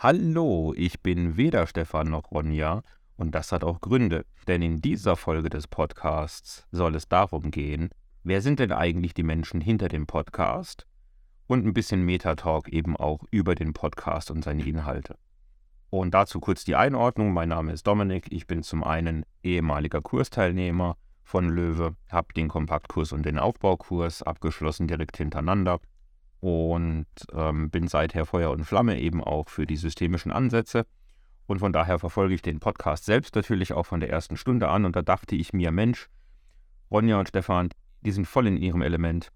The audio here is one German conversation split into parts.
Hallo, ich bin weder Stefan noch Ronja und das hat auch Gründe, denn in dieser Folge des Podcasts soll es darum gehen, wer sind denn eigentlich die Menschen hinter dem Podcast und ein bisschen Metatalk eben auch über den Podcast und seine Inhalte. Und dazu kurz die Einordnung. Mein Name ist Dominik. Ich bin zum einen ehemaliger Kursteilnehmer von Löwe, habe den Kompaktkurs und den Aufbaukurs abgeschlossen direkt hintereinander und ähm, bin seither Feuer und Flamme eben auch für die systemischen Ansätze. Und von daher verfolge ich den Podcast selbst natürlich auch von der ersten Stunde an. Und da dachte ich mir, Mensch, Ronja und Stefan, die sind voll in ihrem Element.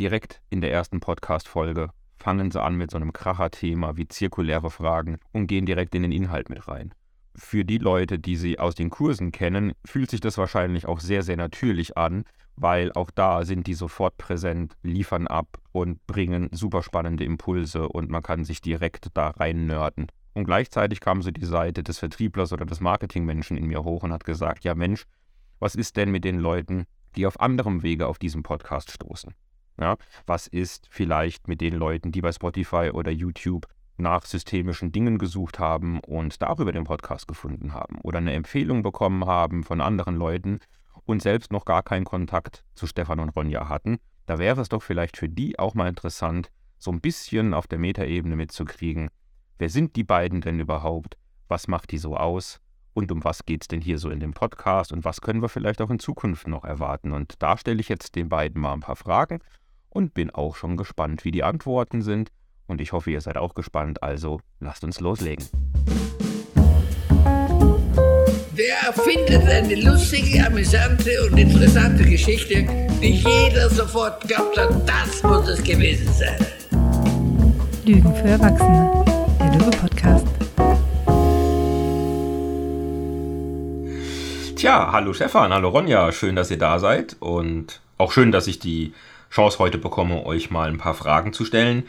Direkt in der ersten Podcast-Folge fangen sie an mit so einem Kracher-Thema wie zirkuläre Fragen und gehen direkt in den Inhalt mit rein. Für die Leute, die sie aus den Kursen kennen, fühlt sich das wahrscheinlich auch sehr, sehr natürlich an, weil auch da sind die sofort präsent, liefern ab und bringen super spannende Impulse und man kann sich direkt da rein nörden. Und gleichzeitig kam so die Seite des Vertrieblers oder des Marketingmenschen in mir hoch und hat gesagt, ja Mensch, was ist denn mit den Leuten, die auf anderem Wege auf diesen Podcast stoßen? Ja, was ist vielleicht mit den Leuten, die bei Spotify oder YouTube nach systemischen Dingen gesucht haben und darüber den Podcast gefunden haben oder eine Empfehlung bekommen haben von anderen Leuten und selbst noch gar keinen Kontakt zu Stefan und Ronja hatten, da wäre es doch vielleicht für die auch mal interessant, so ein bisschen auf der Metaebene mitzukriegen, wer sind die beiden denn überhaupt, was macht die so aus und um was geht es denn hier so in dem Podcast und was können wir vielleicht auch in Zukunft noch erwarten. Und da stelle ich jetzt den beiden mal ein paar Fragen und bin auch schon gespannt, wie die Antworten sind. Und ich hoffe, ihr seid auch gespannt, also lasst uns loslegen. Der erfindet eine lustige, amüsante und interessante Geschichte, die jeder sofort glaubt hat, das muss es gewesen sein. Lügen für Erwachsene, der Löwe-Podcast. Tja, hallo Stefan, hallo Ronja, schön, dass ihr da seid und auch schön, dass ich die Chance heute bekomme, euch mal ein paar Fragen zu stellen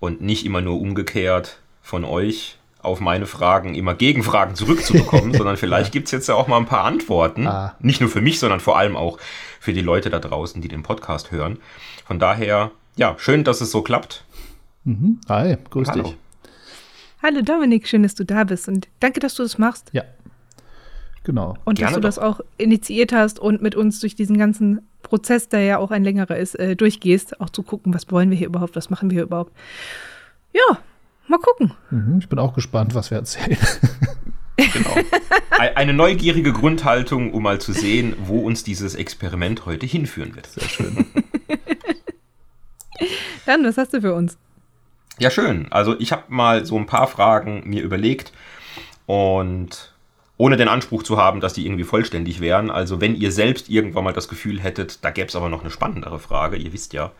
und nicht immer nur umgekehrt von euch auf meine Fragen immer Gegenfragen zurückzubekommen, sondern vielleicht gibt es jetzt ja auch mal ein paar Antworten. Ah. Nicht nur für mich, sondern vor allem auch für die Leute da draußen, die den Podcast hören. Von daher, ja, schön, dass es so klappt. Mhm. Hi, grüß Hallo. dich. Hallo Dominik, schön, dass du da bist und danke, dass du das machst. Ja. Genau. Und Gerne dass du doch. das auch initiiert hast und mit uns durch diesen ganzen Prozess, der ja auch ein längerer ist, äh, durchgehst, auch zu gucken, was wollen wir hier überhaupt, was machen wir hier überhaupt. Ja, Mal gucken. Mhm, ich bin auch gespannt, was wir erzählen. Genau. Eine neugierige Grundhaltung, um mal zu sehen, wo uns dieses Experiment heute hinführen wird. Sehr schön. Dann, was hast du für uns? Ja, schön. Also ich habe mal so ein paar Fragen mir überlegt und ohne den Anspruch zu haben, dass die irgendwie vollständig wären. Also wenn ihr selbst irgendwann mal das Gefühl hättet, da gäbe es aber noch eine spannendere Frage, ihr wisst ja,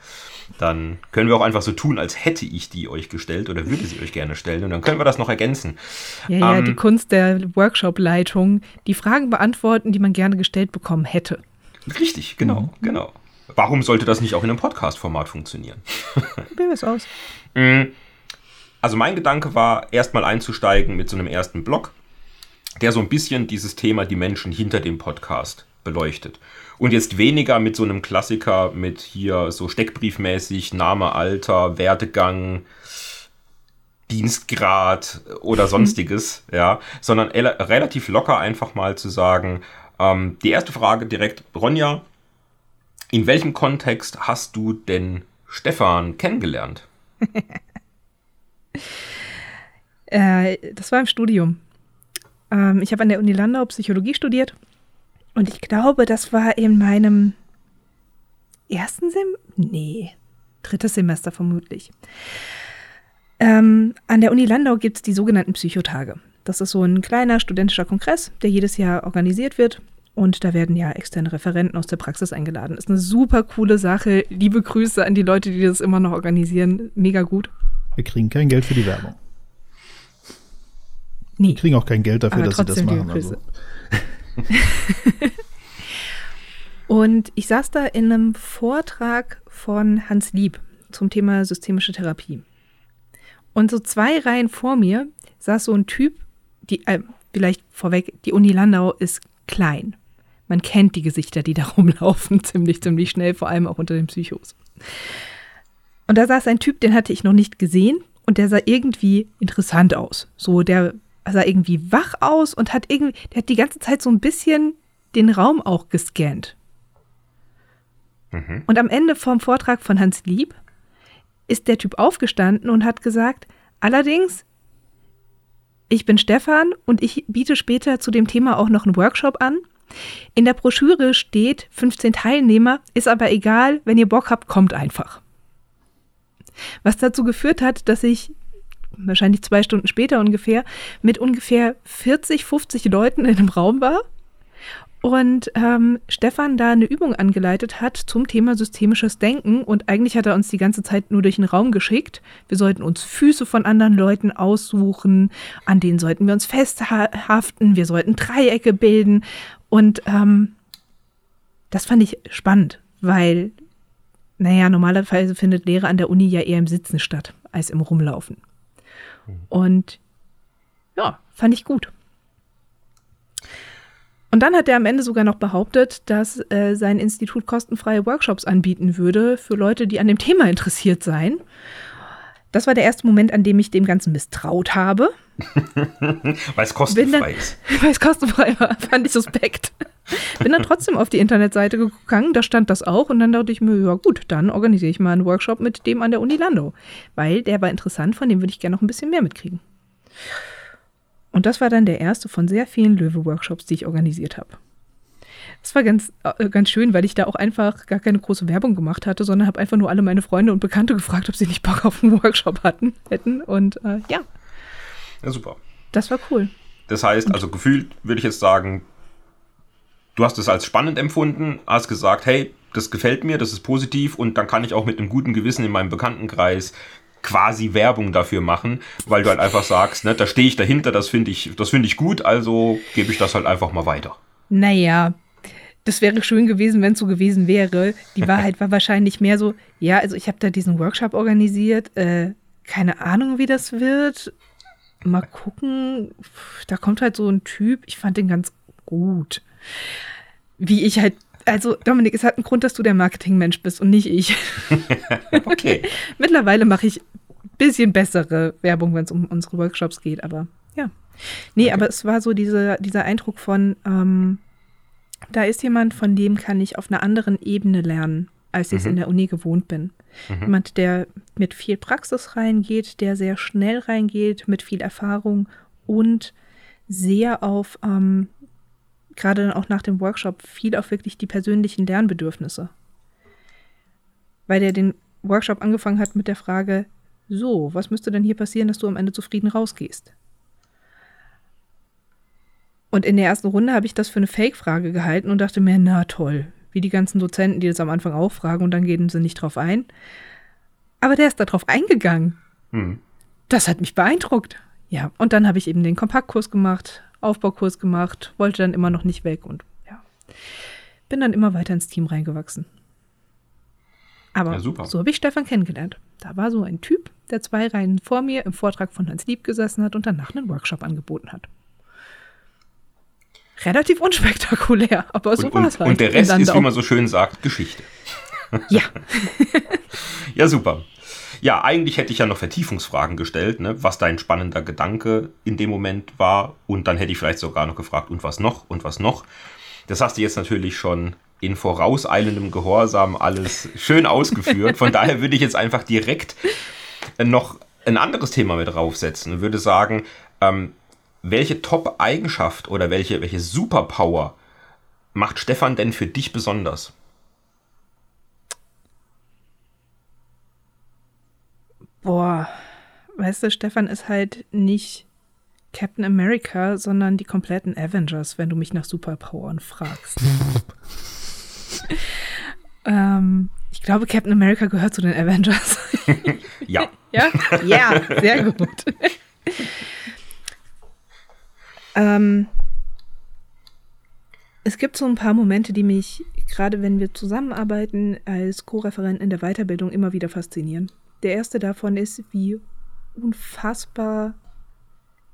dann können wir auch einfach so tun, als hätte ich die euch gestellt oder würde sie euch gerne stellen und dann können wir das noch ergänzen. Ja, ja, ähm, die Kunst der Workshop-Leitung, die Fragen beantworten, die man gerne gestellt bekommen hätte. Richtig, genau, mhm. genau. Warum sollte das nicht auch in einem Podcast-Format funktionieren? Probieren wir es aus. Mm, also mein Gedanke war, erstmal einzusteigen mit so einem ersten Blog, der so ein bisschen dieses Thema die Menschen hinter dem Podcast beleuchtet. Und jetzt weniger mit so einem Klassiker mit hier so steckbriefmäßig Name, Alter, Werdegang, Dienstgrad oder mhm. sonstiges, ja, sondern relativ locker einfach mal zu sagen, ähm, die erste Frage direkt, Ronja, in welchem Kontext hast du denn Stefan kennengelernt? äh, das war im Studium. Ähm, ich habe an der Uni Landau Psychologie studiert und ich glaube, das war in meinem ersten Sem nee, drittes Semester vermutlich. Ähm, an der Uni Landau gibt es die sogenannten Psychotage. Das ist so ein kleiner studentischer Kongress, der jedes Jahr organisiert wird. Und da werden ja externe Referenten aus der Praxis eingeladen. Ist eine super coole Sache. Liebe Grüße an die Leute, die das immer noch organisieren. Mega gut. Wir kriegen kein Geld für die Werbung. Nee. Wir kriegen auch kein Geld dafür, dass sie das machen. Also. und ich saß da in einem Vortrag von Hans Lieb zum Thema systemische Therapie. Und so zwei Reihen vor mir saß so ein Typ, die, äh, vielleicht vorweg, die Uni Landau ist klein. Man kennt die Gesichter, die da rumlaufen, ziemlich, ziemlich schnell, vor allem auch unter den Psychos. Und da saß ein Typ, den hatte ich noch nicht gesehen und der sah irgendwie interessant aus. So, der sah irgendwie wach aus und hat irgendwie, der hat die ganze Zeit so ein bisschen den Raum auch gescannt. Mhm. Und am Ende vom Vortrag von Hans Lieb ist der Typ aufgestanden und hat gesagt, allerdings, ich bin Stefan und ich biete später zu dem Thema auch noch einen Workshop an. In der Broschüre steht 15 Teilnehmer, ist aber egal, wenn ihr Bock habt, kommt einfach. Was dazu geführt hat, dass ich wahrscheinlich zwei Stunden später ungefähr mit ungefähr 40, 50 Leuten in einem Raum war. Und ähm, Stefan da eine Übung angeleitet hat zum Thema systemisches Denken. Und eigentlich hat er uns die ganze Zeit nur durch den Raum geschickt. Wir sollten uns Füße von anderen Leuten aussuchen, an denen sollten wir uns festhaften, wir sollten Dreiecke bilden. Und ähm, das fand ich spannend, weil naja, normalerweise findet Lehre an der Uni ja eher im Sitzen statt, als im Rumlaufen. Und ja, fand ich gut. Und dann hat er am Ende sogar noch behauptet, dass äh, sein Institut kostenfreie Workshops anbieten würde für Leute, die an dem Thema interessiert seien. Das war der erste Moment, an dem ich dem Ganzen misstraut habe. weil es kostenfrei ist. Weil es kostenfrei war, fand ich suspekt. Bin dann trotzdem auf die Internetseite gegangen, da stand das auch und dann dachte ich mir, ja gut, dann organisiere ich mal einen Workshop mit dem an der Uni Landau, weil der war interessant, von dem würde ich gerne noch ein bisschen mehr mitkriegen. Und das war dann der erste von sehr vielen Löwe-Workshops, die ich organisiert habe. Das war ganz, äh, ganz schön, weil ich da auch einfach gar keine große Werbung gemacht hatte, sondern habe einfach nur alle meine Freunde und Bekannte gefragt, ob sie nicht Bock auf einen Workshop hatten, hätten. Und äh, ja. Ja, super. Das war cool. Das heißt, also gefühlt würde ich jetzt sagen, du hast es als spannend empfunden, hast gesagt, hey, das gefällt mir, das ist positiv und dann kann ich auch mit einem guten Gewissen in meinem Bekanntenkreis quasi Werbung dafür machen, weil du halt einfach sagst, ne, da stehe ich dahinter, das finde ich, das finde ich gut, also gebe ich das halt einfach mal weiter. Naja, das wäre schön gewesen, wenn es so gewesen wäre. Die Wahrheit war wahrscheinlich mehr so, ja, also ich habe da diesen Workshop organisiert, äh, keine Ahnung, wie das wird. Mal gucken, da kommt halt so ein Typ, ich fand den ganz gut wie ich halt also Dominik, es hat einen Grund, dass du der Marketingmensch bist und nicht ich. okay. Mittlerweile mache ich ein bisschen bessere Werbung, wenn es um unsere Workshops geht, aber ja. Nee, okay. aber es war so diese, dieser Eindruck von, ähm, da ist jemand, von dem kann ich auf einer anderen Ebene lernen, als ich es mhm. in der Uni gewohnt bin. Mhm. Jemand, der mit viel Praxis reingeht, der sehr schnell reingeht, mit viel Erfahrung und sehr auf ähm, gerade dann auch nach dem Workshop viel auf wirklich die persönlichen Lernbedürfnisse. Weil der den Workshop angefangen hat mit der Frage, so, was müsste denn hier passieren, dass du am Ende zufrieden rausgehst? Und in der ersten Runde habe ich das für eine Fake-Frage gehalten und dachte mir, na toll, wie die ganzen Dozenten, die das am Anfang auch fragen und dann gehen sie nicht drauf ein. Aber der ist da drauf eingegangen. Hm. Das hat mich beeindruckt. Ja, und dann habe ich eben den Kompaktkurs gemacht, Aufbaukurs gemacht, wollte dann immer noch nicht weg und ja, bin dann immer weiter ins Team reingewachsen. Aber ja, so habe ich Stefan kennengelernt. Da war so ein Typ, der zwei Reihen vor mir im Vortrag von Hans Lieb gesessen hat und danach einen Workshop angeboten hat. Relativ unspektakulär, aber so war es halt. Und der Rest ist, wie man so schön sagt, Geschichte. Ja. ja, super. Ja, eigentlich hätte ich ja noch Vertiefungsfragen gestellt, ne, was dein spannender Gedanke in dem Moment war. Und dann hätte ich vielleicht sogar noch gefragt, und was noch, und was noch. Das hast du jetzt natürlich schon in vorauseilendem Gehorsam alles schön ausgeführt. Von daher würde ich jetzt einfach direkt noch ein anderes Thema mit draufsetzen und würde sagen, ähm, welche Top-Eigenschaft oder welche, welche Superpower macht Stefan denn für dich besonders? Boah, weißt du, Stefan ist halt nicht Captain America, sondern die kompletten Avengers, wenn du mich nach Superpowern fragst. ähm, ich glaube, Captain America gehört zu den Avengers. ja. Ja? Ja, sehr gut. ähm, es gibt so ein paar Momente, die mich, gerade wenn wir zusammenarbeiten, als Co-Referent in der Weiterbildung immer wieder faszinieren. Der erste davon ist, wie unfassbar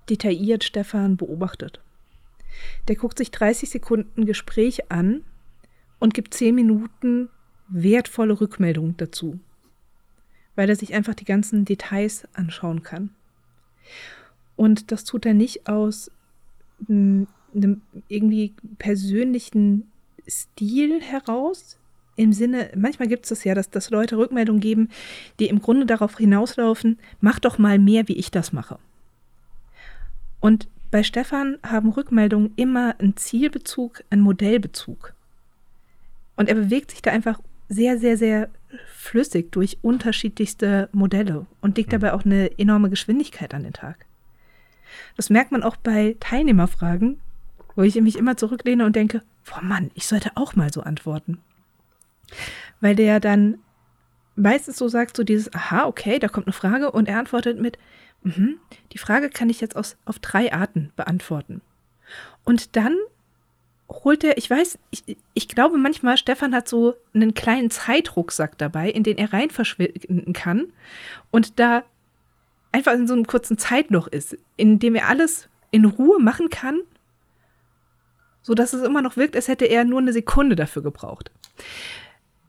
detailliert Stefan beobachtet. Der guckt sich 30 Sekunden Gespräch an und gibt 10 Minuten wertvolle Rückmeldung dazu. weil er sich einfach die ganzen Details anschauen kann. Und das tut er nicht aus einem irgendwie persönlichen Stil heraus. Im Sinne, manchmal gibt es das ja, dass, dass Leute Rückmeldungen geben, die im Grunde darauf hinauslaufen, mach doch mal mehr, wie ich das mache. Und bei Stefan haben Rückmeldungen immer einen Zielbezug, einen Modellbezug. Und er bewegt sich da einfach sehr, sehr, sehr flüssig durch unterschiedlichste Modelle und legt mhm. dabei auch eine enorme Geschwindigkeit an den Tag. Das merkt man auch bei Teilnehmerfragen, wo ich mich immer zurücklehne und denke, boah Mann, ich sollte auch mal so antworten. Weil der dann meistens so sagt, so dieses, aha, okay, da kommt eine Frage und er antwortet mit, mhm, die Frage kann ich jetzt aus, auf drei Arten beantworten. Und dann holt er, ich weiß, ich, ich glaube manchmal, Stefan hat so einen kleinen Zeitrucksack dabei, in den er rein verschwinden kann und da einfach in so einem kurzen Zeitloch ist, in dem er alles in Ruhe machen kann, sodass es immer noch wirkt, als hätte er nur eine Sekunde dafür gebraucht.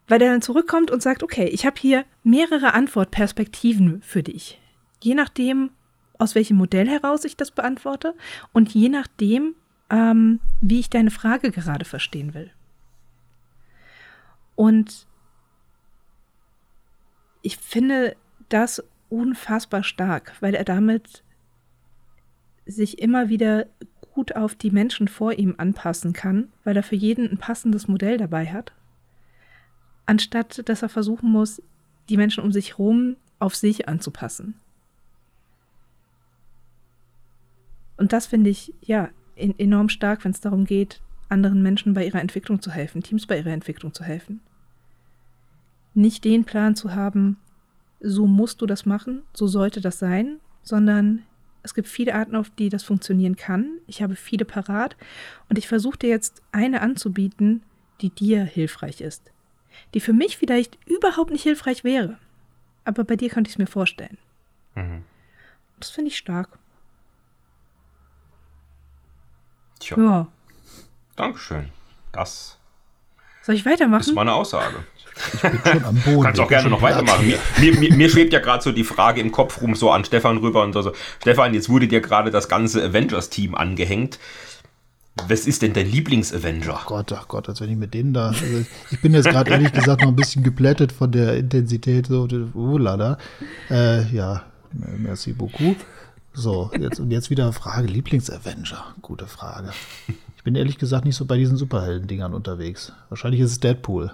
Weil er dann zurückkommt und sagt, okay, ich habe hier mehrere Antwortperspektiven für dich. Je nachdem, aus welchem Modell heraus ich das beantworte und je nachdem, ähm, wie ich deine Frage gerade verstehen will. Und ich finde das unfassbar stark, weil er damit sich immer wieder gut auf die Menschen vor ihm anpassen kann, weil er für jeden ein passendes Modell dabei hat, anstatt dass er versuchen muss, die Menschen um sich herum auf sich anzupassen. Und das finde ich, ja, enorm stark, wenn es darum geht, anderen Menschen bei ihrer Entwicklung zu helfen, Teams bei ihrer Entwicklung zu helfen. Nicht den Plan zu haben, so musst du das machen, so sollte das sein, sondern es gibt viele Arten, auf die das funktionieren kann. Ich habe viele parat und ich versuche dir jetzt eine anzubieten, die dir hilfreich ist. Die für mich vielleicht überhaupt nicht hilfreich wäre. Aber bei dir könnte ich es mir vorstellen. Mhm. Das finde ich stark. Tja. Ja. Dankeschön. Das Soll ich weitermachen? ist meine Aussage. Ich bin schon am Boden. Du kannst auch gerne noch weitermachen. Mir, mir, mir, schwebt ja gerade so die Frage im Kopf rum, so an Stefan rüber und so. Stefan, jetzt wurde dir gerade das ganze Avengers-Team angehängt. Was ist denn dein Lieblings-Avenger? Ach Gott, ach Gott, als wenn ich mit denen da. Also ich bin jetzt gerade ehrlich gesagt noch ein bisschen geplättet von der Intensität. So, oh lala. Äh, ja, merci beaucoup. So, jetzt, und jetzt wieder Frage: Lieblings-Avenger. Gute Frage. Ich bin ehrlich gesagt nicht so bei diesen Superhelden-Dingern unterwegs. Wahrscheinlich ist es Deadpool.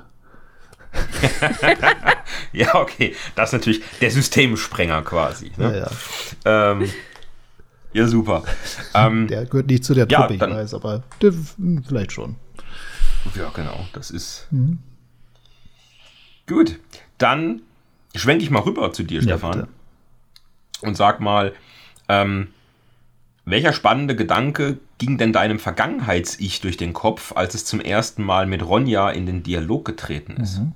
ja, okay. Das ist natürlich der Systemsprenger quasi. Ne? Ja, ja. Ähm, ja, super. Ähm, der gehört nicht zu der Truppe, ja, ich weiß, aber der, hm, vielleicht schon. Ja, genau. Das ist. Mhm. Gut. Dann schwenke ich mal rüber zu dir, Stefan. Bitte. Und sag mal, ähm, welcher spannende Gedanke ging denn deinem Vergangenheits-Ich durch den Kopf, als es zum ersten Mal mit Ronja in den Dialog getreten ist? Mhm.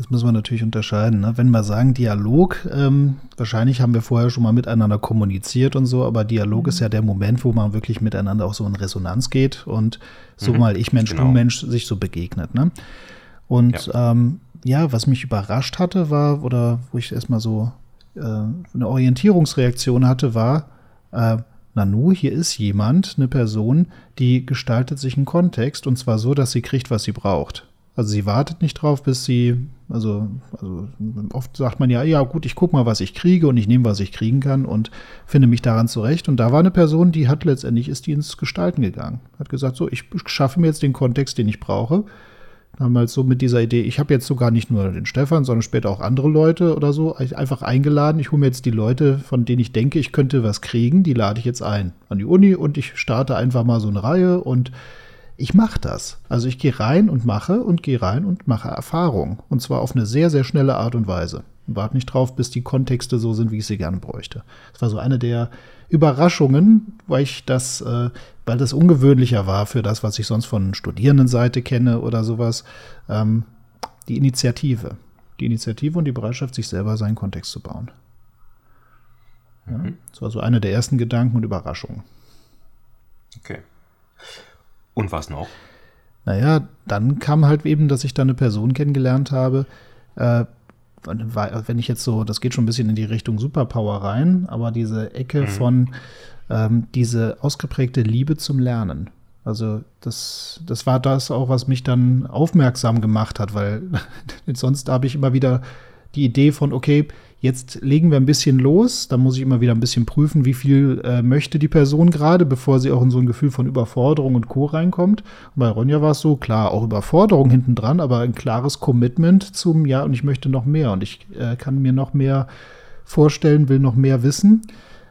Jetzt müssen wir natürlich unterscheiden. Ne? Wenn wir sagen Dialog, ähm, wahrscheinlich haben wir vorher schon mal miteinander kommuniziert und so, aber Dialog mhm. ist ja der Moment, wo man wirklich miteinander auch so in Resonanz geht und so mhm. mal ich Mensch, genau. du Mensch sich so begegnet. Ne? Und ja. Ähm, ja, was mich überrascht hatte, war, oder wo ich erstmal so äh, eine Orientierungsreaktion hatte, war, äh, Nanu, hier ist jemand, eine Person, die gestaltet sich einen Kontext und zwar so, dass sie kriegt, was sie braucht. Also sie wartet nicht drauf, bis sie, also, also oft sagt man ja, ja gut, ich gucke mal, was ich kriege und ich nehme, was ich kriegen kann und finde mich daran zurecht. Und da war eine Person, die hat letztendlich, ist die ins Gestalten gegangen. Hat gesagt, so, ich schaffe mir jetzt den Kontext, den ich brauche. Damals so mit dieser Idee, ich habe jetzt sogar nicht nur den Stefan, sondern später auch andere Leute oder so einfach eingeladen. Ich hole mir jetzt die Leute, von denen ich denke, ich könnte was kriegen, die lade ich jetzt ein an die Uni und ich starte einfach mal so eine Reihe und ich mache das. Also ich gehe rein und mache und gehe rein und mache Erfahrung. Und zwar auf eine sehr, sehr schnelle Art und Weise. Und warte nicht drauf, bis die Kontexte so sind, wie ich sie gerne bräuchte. Das war so eine der Überraschungen, weil ich das, äh, weil das ungewöhnlicher war für das, was ich sonst von Studierendenseite kenne oder sowas. Ähm, die Initiative. Die Initiative und die Bereitschaft, sich selber seinen Kontext zu bauen. Ja, mhm. Das war so eine der ersten Gedanken und Überraschungen. Okay. Und was noch? Naja, dann kam halt eben, dass ich da eine Person kennengelernt habe, äh, wenn ich jetzt so, das geht schon ein bisschen in die Richtung Superpower rein, aber diese Ecke mhm. von ähm, diese ausgeprägte Liebe zum Lernen. Also das, das war das auch, was mich dann aufmerksam gemacht hat, weil sonst habe ich immer wieder die Idee von, okay, jetzt legen wir ein bisschen los, dann muss ich immer wieder ein bisschen prüfen, wie viel äh, möchte die Person gerade, bevor sie auch in so ein Gefühl von Überforderung und Co. reinkommt. Und bei Ronja war es so, klar, auch Überforderung hinten dran, aber ein klares Commitment zum, ja, und ich möchte noch mehr und ich äh, kann mir noch mehr vorstellen, will noch mehr wissen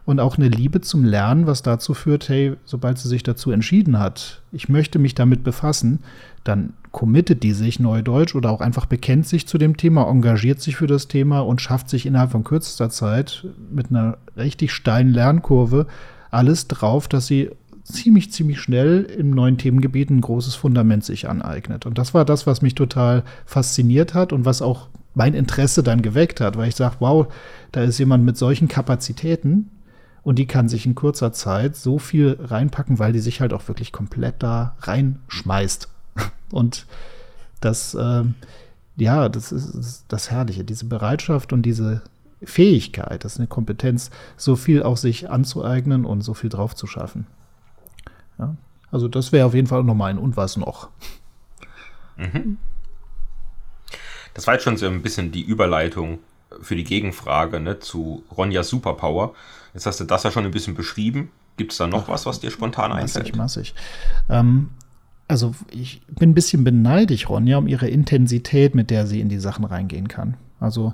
und auch eine Liebe zum Lernen, was dazu führt, hey, sobald sie sich dazu entschieden hat, ich möchte mich damit befassen, dann committet die sich Neudeutsch oder auch einfach bekennt sich zu dem Thema, engagiert sich für das Thema und schafft sich innerhalb von kürzester Zeit mit einer richtig steilen Lernkurve alles drauf, dass sie ziemlich, ziemlich schnell im neuen Themengebiet ein großes Fundament sich aneignet. Und das war das, was mich total fasziniert hat und was auch mein Interesse dann geweckt hat, weil ich sage, wow, da ist jemand mit solchen Kapazitäten, und die kann sich in kurzer Zeit so viel reinpacken, weil die sich halt auch wirklich komplett da reinschmeißt. Und das, äh, ja, das ist das Herrliche, diese Bereitschaft und diese Fähigkeit, das ist eine Kompetenz, so viel auch sich anzueignen und so viel drauf zu schaffen. Ja, also das wäre auf jeden Fall noch ein und was noch. Mhm. Das war jetzt schon so ein bisschen die Überleitung für die Gegenfrage ne, zu Ronjas Superpower. Jetzt hast du das ja schon ein bisschen beschrieben. Gibt es da noch was, was dir spontan einfällt? Massig, massig. Ähm, also ich bin ein bisschen beneidig, Ronja, um ihre Intensität, mit der sie in die Sachen reingehen kann. Also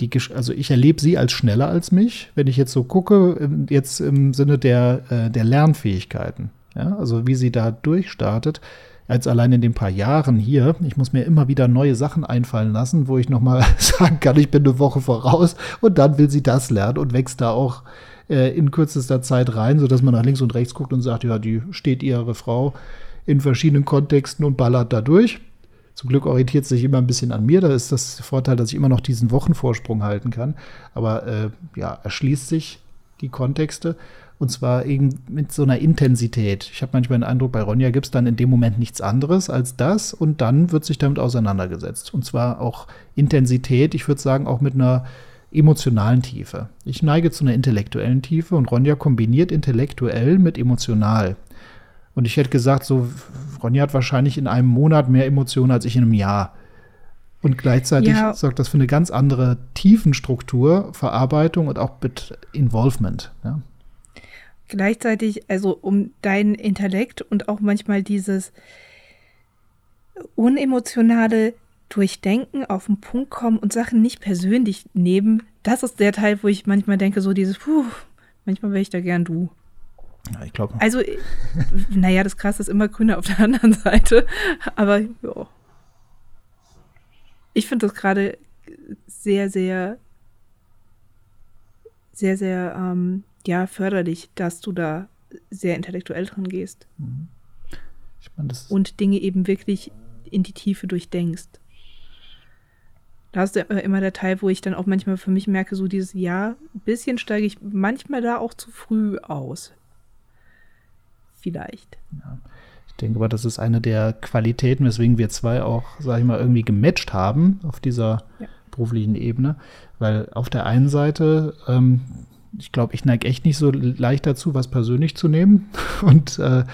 die, also ich erlebe sie als schneller als mich, wenn ich jetzt so gucke, jetzt im Sinne der, äh, der Lernfähigkeiten. Ja, also wie sie da durchstartet als allein in den paar Jahren hier. Ich muss mir immer wieder neue Sachen einfallen lassen, wo ich nochmal sagen kann, ich bin eine Woche voraus und dann will sie das lernen und wächst da auch äh, in kürzester Zeit rein, sodass man nach links und rechts guckt und sagt, ja, die steht ihre Frau in verschiedenen Kontexten und ballert da durch. Zum Glück orientiert sich immer ein bisschen an mir. Da ist das Vorteil, dass ich immer noch diesen Wochenvorsprung halten kann. Aber äh, ja, erschließt sich die Kontexte. Und zwar eben mit so einer Intensität. Ich habe manchmal den Eindruck, bei Ronja gibt es dann in dem Moment nichts anderes als das und dann wird sich damit auseinandergesetzt. Und zwar auch Intensität, ich würde sagen, auch mit einer emotionalen Tiefe. Ich neige zu einer intellektuellen Tiefe und Ronja kombiniert intellektuell mit emotional. Und ich hätte gesagt, so, Ronja hat wahrscheinlich in einem Monat mehr Emotionen als ich in einem Jahr. Und gleichzeitig ja. sorgt das für eine ganz andere Tiefenstruktur, Verarbeitung und auch mit Involvement. Ja gleichzeitig, also um deinen Intellekt und auch manchmal dieses unemotionale Durchdenken auf den Punkt kommen und Sachen nicht persönlich nehmen, das ist der Teil, wo ich manchmal denke, so dieses, puh, manchmal wäre ich da gern du. Ja, ich glaube. Also, naja, das Krasse ist immer grüner auf der anderen Seite, aber ja. Ich finde das gerade sehr, sehr, sehr, sehr ähm, ja förderlich, dass du da sehr intellektuell dran gehst. Mhm. Ich mein, und Dinge eben wirklich in die Tiefe durchdenkst. Da ist immer der Teil, wo ich dann auch manchmal für mich merke, so dieses Jahr, ein bisschen steige ich manchmal da auch zu früh aus. Vielleicht. Ja. Ich denke aber, das ist eine der Qualitäten, weswegen wir zwei auch, sag ich mal, irgendwie gematcht haben auf dieser ja. beruflichen Ebene. Weil auf der einen Seite ähm, ich glaube, ich neige echt nicht so leicht dazu, was persönlich zu nehmen und äh,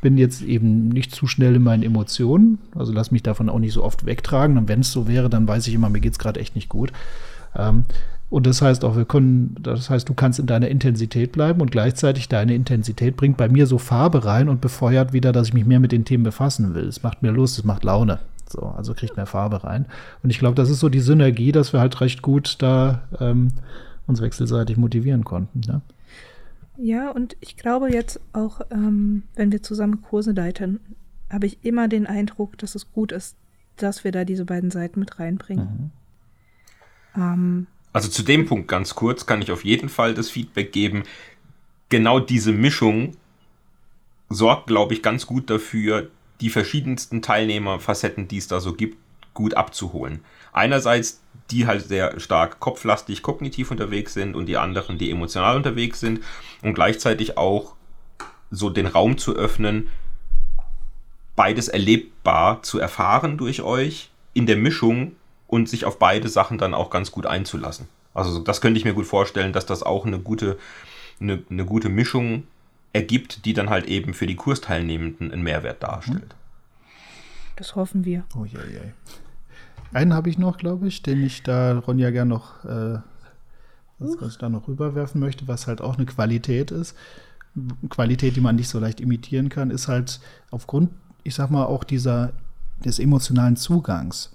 bin jetzt eben nicht zu schnell in meinen Emotionen. Also lass mich davon auch nicht so oft wegtragen. Und wenn es so wäre, dann weiß ich immer, mir geht es gerade echt nicht gut. Ähm, und das heißt auch, wir können, das heißt, du kannst in deiner Intensität bleiben und gleichzeitig deine Intensität bringt bei mir so Farbe rein und befeuert wieder, dass ich mich mehr mit den Themen befassen will. Es macht mir Lust, es macht Laune. So, also kriegt mehr Farbe rein. Und ich glaube, das ist so die Synergie, dass wir halt recht gut da ähm, uns wechselseitig motivieren konnten. Ne? Ja, und ich glaube jetzt auch, ähm, wenn wir zusammen Kurse leiten, habe ich immer den Eindruck, dass es gut ist, dass wir da diese beiden Seiten mit reinbringen. Mhm. Ähm, also zu dem Punkt ganz kurz kann ich auf jeden Fall das Feedback geben. Genau diese Mischung sorgt, glaube ich, ganz gut dafür, die verschiedensten Teilnehmerfacetten, die es da so gibt, gut abzuholen. Einerseits die halt sehr stark kopflastig kognitiv unterwegs sind und die anderen, die emotional unterwegs sind und gleichzeitig auch so den Raum zu öffnen, beides erlebbar zu erfahren durch euch in der Mischung und sich auf beide Sachen dann auch ganz gut einzulassen. Also das könnte ich mir gut vorstellen, dass das auch eine gute, eine, eine gute Mischung ergibt, die dann halt eben für die Kursteilnehmenden einen Mehrwert darstellt. Das hoffen wir. Oh je, je. Einen habe ich noch, glaube ich, den ich da Ronja gern noch, äh, was, was ich da noch rüberwerfen möchte, was halt auch eine Qualität ist. Qualität, die man nicht so leicht imitieren kann, ist halt aufgrund, ich sag mal, auch dieser des emotionalen Zugangs,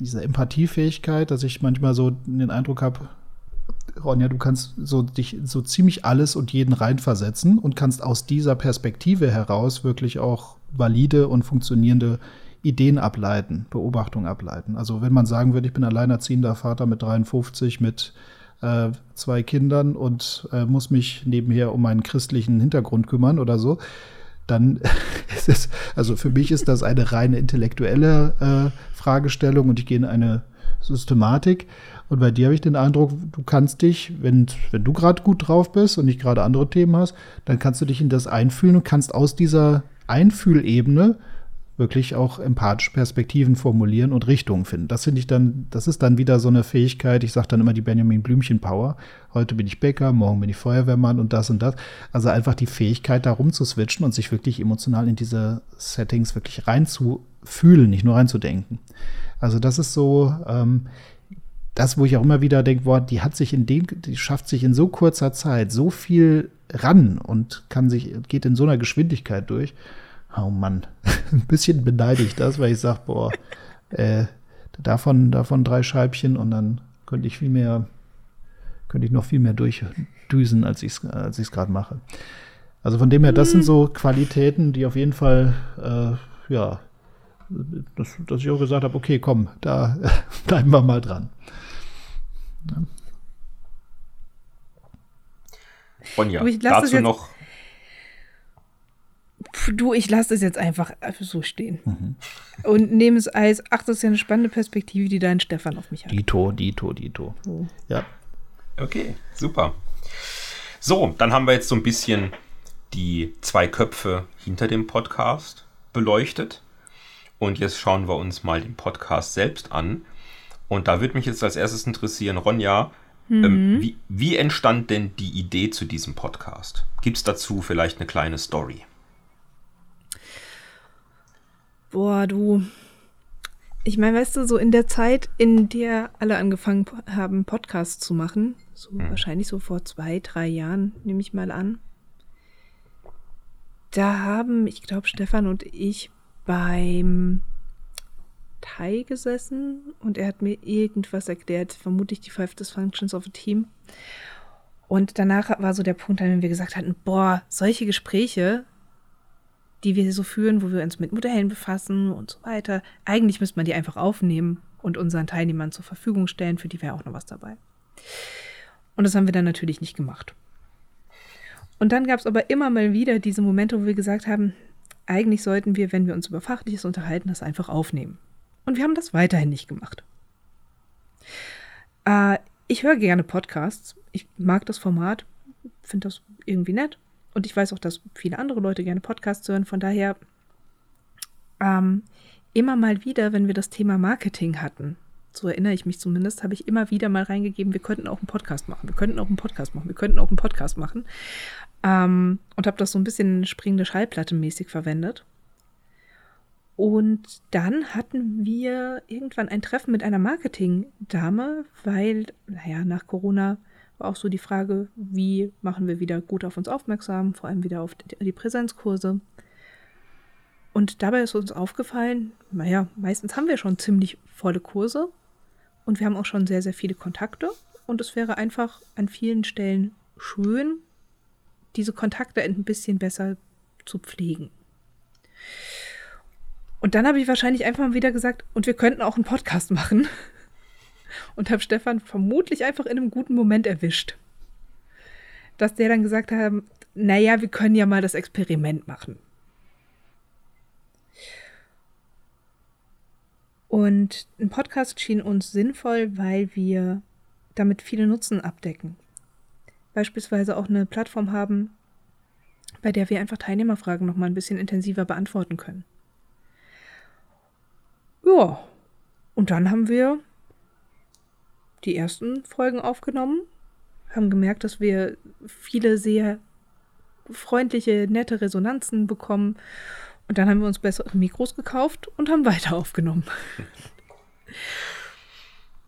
dieser Empathiefähigkeit, dass ich manchmal so den Eindruck habe, Ronja, du kannst so dich so ziemlich alles und jeden reinversetzen und kannst aus dieser Perspektive heraus wirklich auch valide und funktionierende Ideen ableiten, Beobachtungen ableiten. Also wenn man sagen würde, ich bin alleinerziehender Vater mit 53, mit äh, zwei Kindern und äh, muss mich nebenher um meinen christlichen Hintergrund kümmern oder so, dann ist es, also für mich ist das eine reine intellektuelle äh, Fragestellung und ich gehe in eine Systematik. Und bei dir habe ich den Eindruck, du kannst dich, wenn, wenn du gerade gut drauf bist und nicht gerade andere Themen hast, dann kannst du dich in das einfühlen und kannst aus dieser Einfühlebene wirklich auch empathische Perspektiven formulieren und Richtungen finden. Das finde ich dann, das ist dann wieder so eine Fähigkeit. Ich sage dann immer die Benjamin Blümchen Power. Heute bin ich Bäcker, morgen bin ich Feuerwehrmann und das und das. Also einfach die Fähigkeit, da rumzuswitchen und sich wirklich emotional in diese Settings wirklich reinzufühlen, nicht nur reinzudenken. Also das ist so, ähm, das, wo ich auch immer wieder denke, boah, die hat sich in dem, die schafft sich in so kurzer Zeit so viel ran und kann sich, geht in so einer Geschwindigkeit durch. Oh Mann, ein bisschen beneide ich das, weil ich sage, boah, äh, davon, davon drei Scheibchen und dann könnte ich viel mehr, könnte ich noch viel mehr durchdüsen, als ich es als ich's gerade mache. Also von dem her, das sind so Qualitäten, die auf jeden Fall, äh, ja, dass, dass ich auch gesagt habe, okay, komm, da bleiben wir mal dran. Ja. Ronja, dazu noch du, ich lasse es jetzt einfach so stehen. Mhm. Und nehme es als, ach, das ist ja eine spannende Perspektive, die dein Stefan auf mich hat. Dito, Dito, Dito. Oh. Ja. Okay, super. So, dann haben wir jetzt so ein bisschen die zwei Köpfe hinter dem Podcast beleuchtet. Und jetzt schauen wir uns mal den Podcast selbst an. Und da würde mich jetzt als erstes interessieren, Ronja, ähm, mhm. ähm, wie, wie entstand denn die Idee zu diesem Podcast? Gibt es dazu vielleicht eine kleine Story? Boah, du. Ich meine, weißt du, so in der Zeit, in der alle angefangen haben, Podcasts zu machen, so hm. wahrscheinlich so vor zwei, drei Jahren, nehme ich mal an, da haben, ich glaube, Stefan und ich beim Thai gesessen und er hat mir irgendwas erklärt, vermutlich die Five Dysfunctions of a Team. Und danach war so der Punkt, an dem wir gesagt hatten, boah, solche Gespräche die wir so führen, wo wir uns mit Modellen befassen und so weiter. Eigentlich müsste man die einfach aufnehmen und unseren Teilnehmern zur Verfügung stellen, für die wäre auch noch was dabei. Und das haben wir dann natürlich nicht gemacht. Und dann gab es aber immer mal wieder diese Momente, wo wir gesagt haben, eigentlich sollten wir, wenn wir uns über Fachliches unterhalten, das einfach aufnehmen. Und wir haben das weiterhin nicht gemacht. Äh, ich höre gerne Podcasts. Ich mag das Format, finde das irgendwie nett. Und ich weiß auch, dass viele andere Leute gerne Podcasts hören. Von daher ähm, immer mal wieder, wenn wir das Thema Marketing hatten, so erinnere ich mich zumindest, habe ich immer wieder mal reingegeben, wir könnten auch einen Podcast machen, wir könnten auch einen Podcast machen, wir könnten auch einen Podcast machen. Ähm, und habe das so ein bisschen springende Schallplatte mäßig verwendet. Und dann hatten wir irgendwann ein Treffen mit einer Marketing-Dame, weil, naja, nach Corona auch so die Frage, wie machen wir wieder gut auf uns aufmerksam, vor allem wieder auf die Präsenzkurse. Und dabei ist uns aufgefallen, naja, meistens haben wir schon ziemlich volle Kurse und wir haben auch schon sehr, sehr viele Kontakte. Und es wäre einfach an vielen Stellen schön, diese Kontakte ein bisschen besser zu pflegen. Und dann habe ich wahrscheinlich einfach mal wieder gesagt, und wir könnten auch einen Podcast machen und habe Stefan vermutlich einfach in einem guten Moment erwischt. Dass der dann gesagt hat, naja, wir können ja mal das Experiment machen. Und ein Podcast schien uns sinnvoll, weil wir damit viele Nutzen abdecken. Beispielsweise auch eine Plattform haben, bei der wir einfach Teilnehmerfragen noch mal ein bisschen intensiver beantworten können. Ja, Und dann haben wir die ersten Folgen aufgenommen, haben gemerkt, dass wir viele sehr freundliche, nette Resonanzen bekommen. Und dann haben wir uns bessere Mikros gekauft und haben weiter aufgenommen.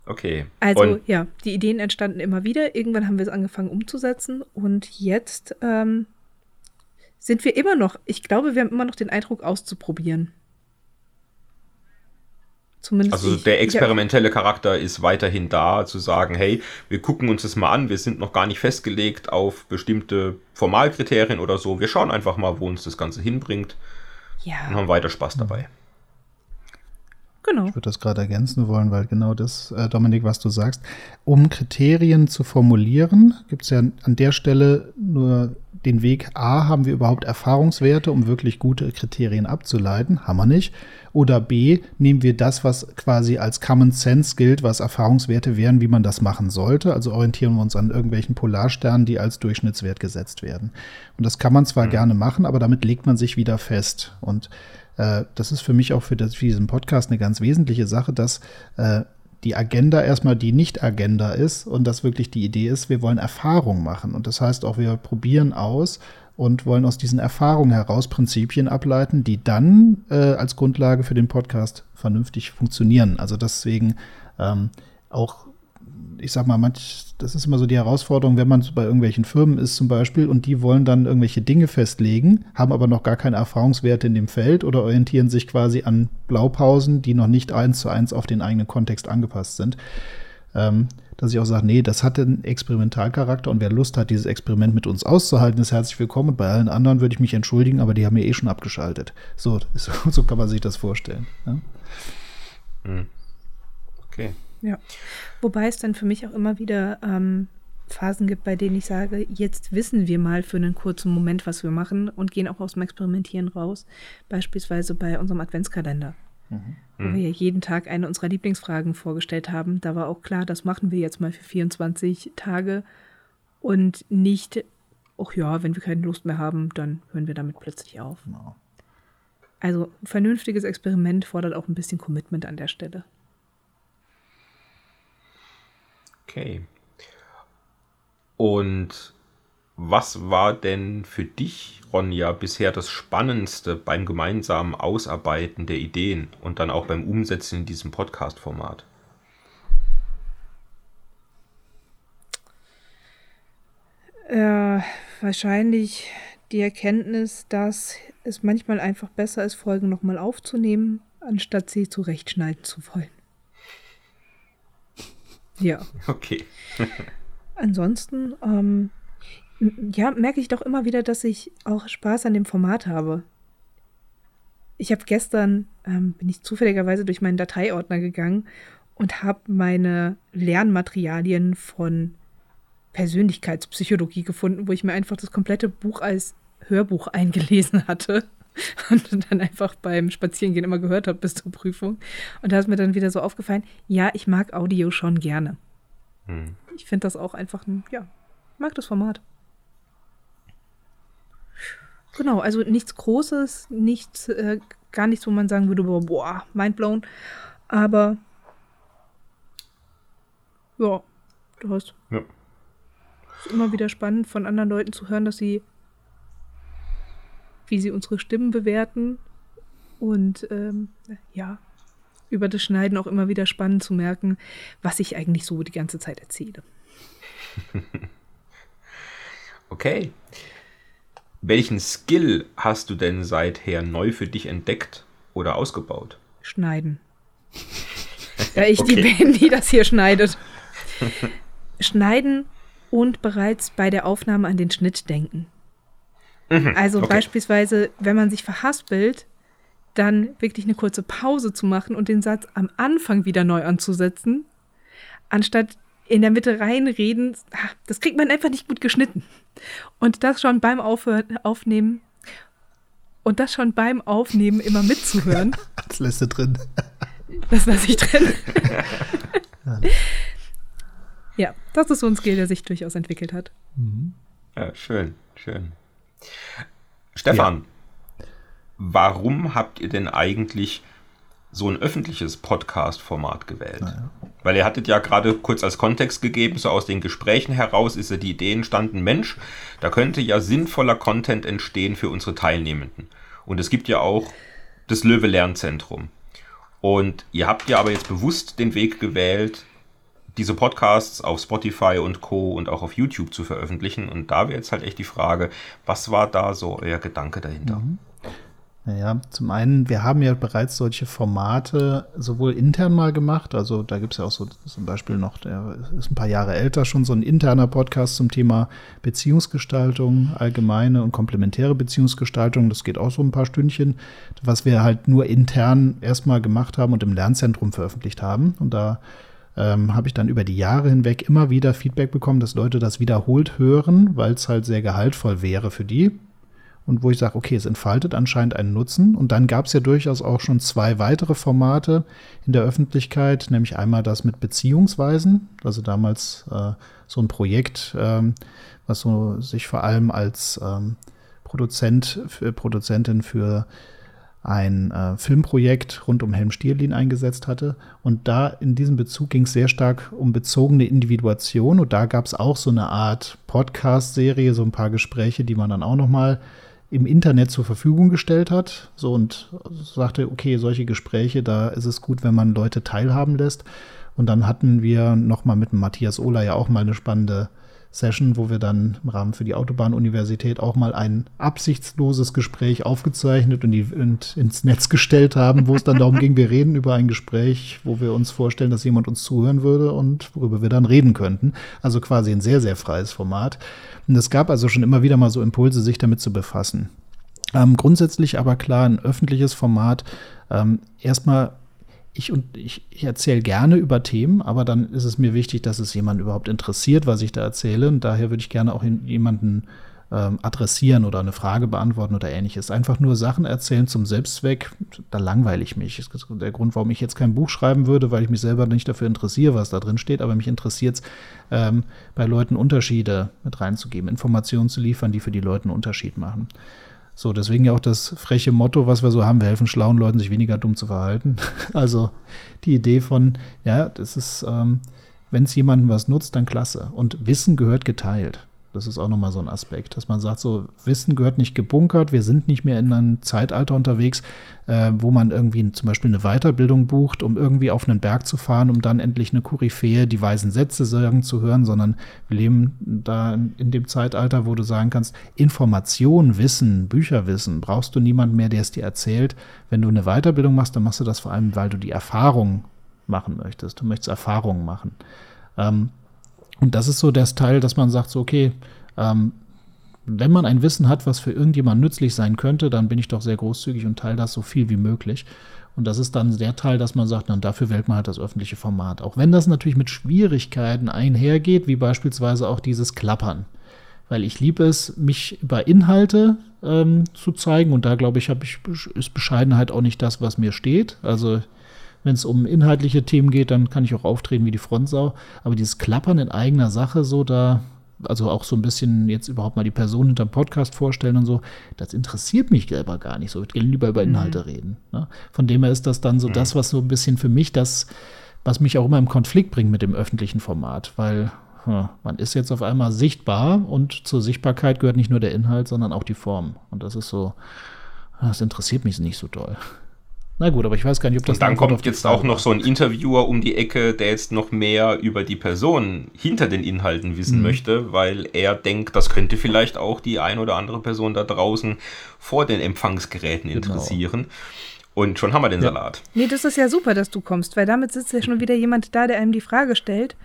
Okay. Also Und ja, die Ideen entstanden immer wieder. Irgendwann haben wir es angefangen umzusetzen und jetzt ähm, sind wir immer noch, ich glaube, wir haben immer noch den Eindruck auszuprobieren. Zumindest also der experimentelle Charakter ist weiterhin da, zu sagen, hey, wir gucken uns das mal an, wir sind noch gar nicht festgelegt auf bestimmte Formalkriterien oder so. Wir schauen einfach mal, wo uns das Ganze hinbringt Ja, und haben weiter Spaß dabei. Genau. Ich würde das gerade ergänzen wollen, weil genau das, äh, Dominik, was du sagst, um Kriterien zu formulieren, gibt es ja an der Stelle nur den Weg, a, haben wir überhaupt Erfahrungswerte, um wirklich gute Kriterien abzuleiten? Haben wir nicht. Oder b, nehmen wir das, was quasi als Common Sense gilt, was Erfahrungswerte wären, wie man das machen sollte. Also orientieren wir uns an irgendwelchen Polarsternen, die als Durchschnittswert gesetzt werden. Und das kann man zwar gerne machen, aber damit legt man sich wieder fest. Und äh, das ist für mich auch für, das, für diesen Podcast eine ganz wesentliche Sache, dass äh, die Agenda erstmal die Nicht-Agenda ist und dass wirklich die Idee ist, wir wollen Erfahrung machen. Und das heißt auch, wir probieren aus und wollen aus diesen Erfahrungen heraus Prinzipien ableiten, die dann äh, als Grundlage für den Podcast vernünftig funktionieren. Also deswegen ähm, auch ich sag mal, manch, das ist immer so die Herausforderung, wenn man bei irgendwelchen Firmen ist zum Beispiel und die wollen dann irgendwelche Dinge festlegen, haben aber noch gar keine Erfahrungswerte in dem Feld oder orientieren sich quasi an Blaupausen, die noch nicht eins zu eins auf den eigenen Kontext angepasst sind. Ähm, dass ich auch sage, nee, das hat einen Experimentalcharakter und wer Lust hat, dieses Experiment mit uns auszuhalten, ist herzlich willkommen. Und bei allen anderen würde ich mich entschuldigen, aber die haben ja eh schon abgeschaltet. So, so kann man sich das vorstellen. Ja? Okay. Ja. Wobei es dann für mich auch immer wieder ähm, Phasen gibt, bei denen ich sage, jetzt wissen wir mal für einen kurzen Moment, was wir machen und gehen auch aus dem Experimentieren raus. Beispielsweise bei unserem Adventskalender. Wo wir jeden Tag eine unserer Lieblingsfragen vorgestellt haben. Da war auch klar, das machen wir jetzt mal für 24 Tage und nicht, ach ja, wenn wir keine Lust mehr haben, dann hören wir damit plötzlich auf. Genau. Also ein vernünftiges Experiment fordert auch ein bisschen Commitment an der Stelle. Okay. Und was war denn für dich, Ronja, bisher das Spannendste beim gemeinsamen Ausarbeiten der Ideen und dann auch beim Umsetzen in diesem Podcast-Format? Äh, wahrscheinlich die Erkenntnis, dass es manchmal einfach besser ist, Folgen nochmal aufzunehmen, anstatt sie zurechtschneiden zu wollen. Ja. Okay. Ansonsten, ähm, ja, merke ich doch immer wieder, dass ich auch Spaß an dem Format habe. Ich habe gestern, ähm, bin ich zufälligerweise durch meinen Dateiordner gegangen und habe meine Lernmaterialien von Persönlichkeitspsychologie gefunden, wo ich mir einfach das komplette Buch als Hörbuch eingelesen hatte und dann einfach beim Spazierengehen immer gehört habe bis zur Prüfung. Und da ist mir dann wieder so aufgefallen, ja, ich mag Audio schon gerne. Hm. Ich finde das auch einfach ein, ja, mag das Format. Genau, also nichts Großes, nichts, äh, gar nichts, wo man sagen würde, boah, mindblown. Aber ja, du hast. Ja. ist immer wieder spannend, von anderen Leuten zu hören, dass sie, wie sie unsere Stimmen bewerten. Und ähm, ja, über das Schneiden auch immer wieder spannend zu merken, was ich eigentlich so die ganze Zeit erzähle. Okay. Welchen Skill hast du denn seither neu für dich entdeckt oder ausgebaut? Schneiden. Da ich die Okay. bin, die das hier schneidet. Schneiden und bereits bei der Aufnahme an den Schnitt denken. Also okay. beispielsweise, wenn man sich verhaspelt, dann wirklich eine kurze Pause zu machen und den Satz am Anfang wieder neu anzusetzen, anstatt in der Mitte reinreden, ah, das kriegt man einfach nicht gut geschnitten. Und das schon beim Aufhören, Aufnehmen und das schon beim Aufnehmen immer mitzuhören. Das lässt du drin. Das lasse ich drin. ja, das ist so ein Skill, der sich durchaus entwickelt hat. Ja, schön, schön. Stefan, warum habt ihr denn eigentlich so ein öffentliches Podcast-Format gewählt? Naja. Weil ihr hattet ja gerade kurz als Kontext gegeben, so aus den Gesprächen heraus ist ja die Idee entstanden, Mensch, da könnte ja sinnvoller Content entstehen für unsere Teilnehmenden. Und es gibt ja auch das Löwe Lernzentrum. Und ihr habt ja aber jetzt bewusst den Weg gewählt, diese Podcasts auf Spotify und Co. und auch auf YouTube zu veröffentlichen. Und da wäre jetzt halt echt die Frage, was war da so euer Gedanke dahinter? Mhm. Naja, zum einen, wir haben ja bereits solche Formate sowohl intern mal gemacht, also da gibt es ja auch so zum Beispiel noch, der ist ein paar Jahre älter schon, so ein interner Podcast zum Thema Beziehungsgestaltung, allgemeine und komplementäre Beziehungsgestaltung, das geht auch so ein paar Stündchen, was wir halt nur intern erstmal gemacht haben und im Lernzentrum veröffentlicht haben. Und da ähm, habe ich dann über die Jahre hinweg immer wieder Feedback bekommen, dass Leute das wiederholt hören, weil es halt sehr gehaltvoll wäre für die und wo ich sage, okay, es entfaltet anscheinend einen Nutzen. Und dann gab es ja durchaus auch schon zwei weitere Formate in der Öffentlichkeit, nämlich einmal das mit Beziehungsweisen, also damals äh, so ein Projekt, ähm, was so sich vor allem als ähm, Produzent, für, Produzentin für ein äh, Filmprojekt rund um Helm Stierlin eingesetzt hatte. Und da in diesem Bezug ging es sehr stark um bezogene Individuation. Und da gab es auch so eine Art Podcast-Serie, so ein paar Gespräche, die man dann auch noch mal im Internet zur Verfügung gestellt hat. So und sagte, okay, solche Gespräche, da ist es gut, wenn man Leute teilhaben lässt. Und dann hatten wir nochmal mit Matthias Ohler ja auch mal eine spannende Session, wo wir dann im Rahmen für die Autobahnuniversität auch mal ein absichtsloses Gespräch aufgezeichnet und, die, und ins Netz gestellt haben, wo es dann darum ging, wir reden über ein Gespräch, wo wir uns vorstellen, dass jemand uns zuhören würde und worüber wir dann reden könnten. Also quasi ein sehr, sehr freies Format. Und es gab also schon immer wieder mal so Impulse, sich damit zu befassen. Ähm, grundsätzlich aber klar, ein öffentliches Format. Ähm, erstmal ich, und ich, ich erzähle gerne über Themen, aber dann ist es mir wichtig, dass es jemand überhaupt interessiert, was ich da erzähle. Und daher würde ich gerne auch jemanden ähm, adressieren oder eine Frage beantworten oder ähnliches. Einfach nur Sachen erzählen zum Selbstzweck, da langweile ich mich. Das ist der Grund, warum ich jetzt kein Buch schreiben würde, weil ich mich selber nicht dafür interessiere, was da drin steht, aber mich interessiert es, ähm, bei Leuten Unterschiede mit reinzugeben, Informationen zu liefern, die für die Leute einen Unterschied machen. So, deswegen ja auch das freche Motto, was wir so haben, wir helfen schlauen Leuten, sich weniger dumm zu verhalten. Also die Idee von, ja, das ist, ähm, wenn es jemandem was nutzt, dann klasse. Und Wissen gehört geteilt. Das ist auch nochmal so ein Aspekt, dass man sagt, so Wissen gehört nicht gebunkert, wir sind nicht mehr in einem Zeitalter unterwegs, äh, wo man irgendwie zum Beispiel eine Weiterbildung bucht, um irgendwie auf einen Berg zu fahren, um dann endlich eine Koryphäe, die weisen Sätze sagen zu hören, sondern wir leben da in dem Zeitalter, wo du sagen kannst, Information, Wissen, Bücherwissen, brauchst du niemand mehr, der es dir erzählt. Wenn du eine Weiterbildung machst, dann machst du das vor allem, weil du die Erfahrung machen möchtest. Du möchtest Erfahrungen machen. Ähm, und das ist so der Teil, dass man sagt, so, okay, ähm, wenn man ein Wissen hat, was für irgendjemand nützlich sein könnte, dann bin ich doch sehr großzügig und teile das so viel wie möglich. Und das ist dann der Teil, dass man sagt, dann dafür wählt man halt das öffentliche Format. Auch wenn das natürlich mit Schwierigkeiten einhergeht, wie beispielsweise auch dieses Klappern. Weil ich liebe es, mich über Inhalte ähm, zu zeigen. Und da glaube ich, ich, ist Bescheidenheit auch nicht das, was mir steht. Also wenn es um inhaltliche Themen geht, dann kann ich auch auftreten wie die Frontsau. Aber dieses Klappern in eigener Sache, so da, also auch so ein bisschen jetzt überhaupt mal die Person hinterm Podcast vorstellen und so, das interessiert mich selber gar nicht so. Ich will lieber über Inhalte mhm. reden. Ne? Von dem her ist das dann so mhm. das, was so ein bisschen für mich das, was mich auch immer im Konflikt bringt mit dem öffentlichen Format, weil hm, man ist jetzt auf einmal sichtbar und zur Sichtbarkeit gehört nicht nur der Inhalt, sondern auch die Form. Und das ist so, das interessiert mich nicht so doll. Na gut, aber ich weiß gar nicht, ob das. Und dann kommt jetzt auch noch so ein Interviewer um die Ecke, der jetzt noch mehr über die Person hinter den Inhalten wissen mhm. möchte, weil er denkt, das könnte vielleicht auch die ein oder andere Person da draußen vor den Empfangsgeräten genau. interessieren. Genau. Und schon haben wir den ja. Salat. Nee, das ist ja super, dass du kommst, weil damit sitzt ja schon wieder jemand da, der einem die Frage stellt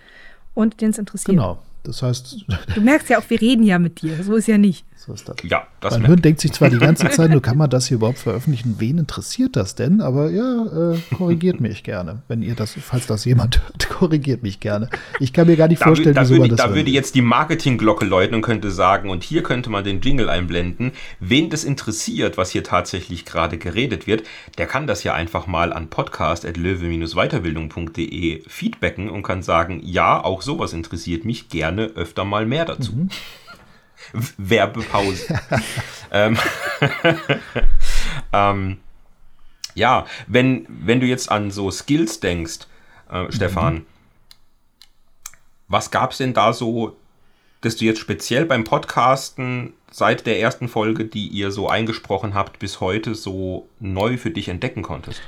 und den es interessiert. Genau. Das heißt. Du merkst ja auch, wir reden ja mit dir. So ist ja nicht. So ist das. Ja, das Mein Hirn denkt sich zwar die ganze Zeit, nur kann man das hier überhaupt veröffentlichen? Wen interessiert das denn? Aber ja, äh, korrigiert mich gerne. Wenn ihr das, falls das jemand hört, korrigiert mich gerne. Ich kann mir gar nicht da, vorstellen, da, wieso würde, man das Da würde jetzt die Marketingglocke läuten und könnte sagen, und hier könnte man den Jingle einblenden. Wen das interessiert, was hier tatsächlich gerade geredet wird, der kann das ja einfach mal an podcast.löwe-weiterbildung.de feedbacken und kann sagen, ja, auch sowas interessiert mich gerne öfter mal mehr dazu. Mhm. Werbepause. ähm, ähm, Ja, wenn, wenn du jetzt an so Skills denkst, äh, mhm. Stefan, was gab es denn da so, dass du jetzt speziell beim Podcasten seit der ersten Folge, die ihr so eingesprochen habt, bis heute so neu für dich entdecken konntest?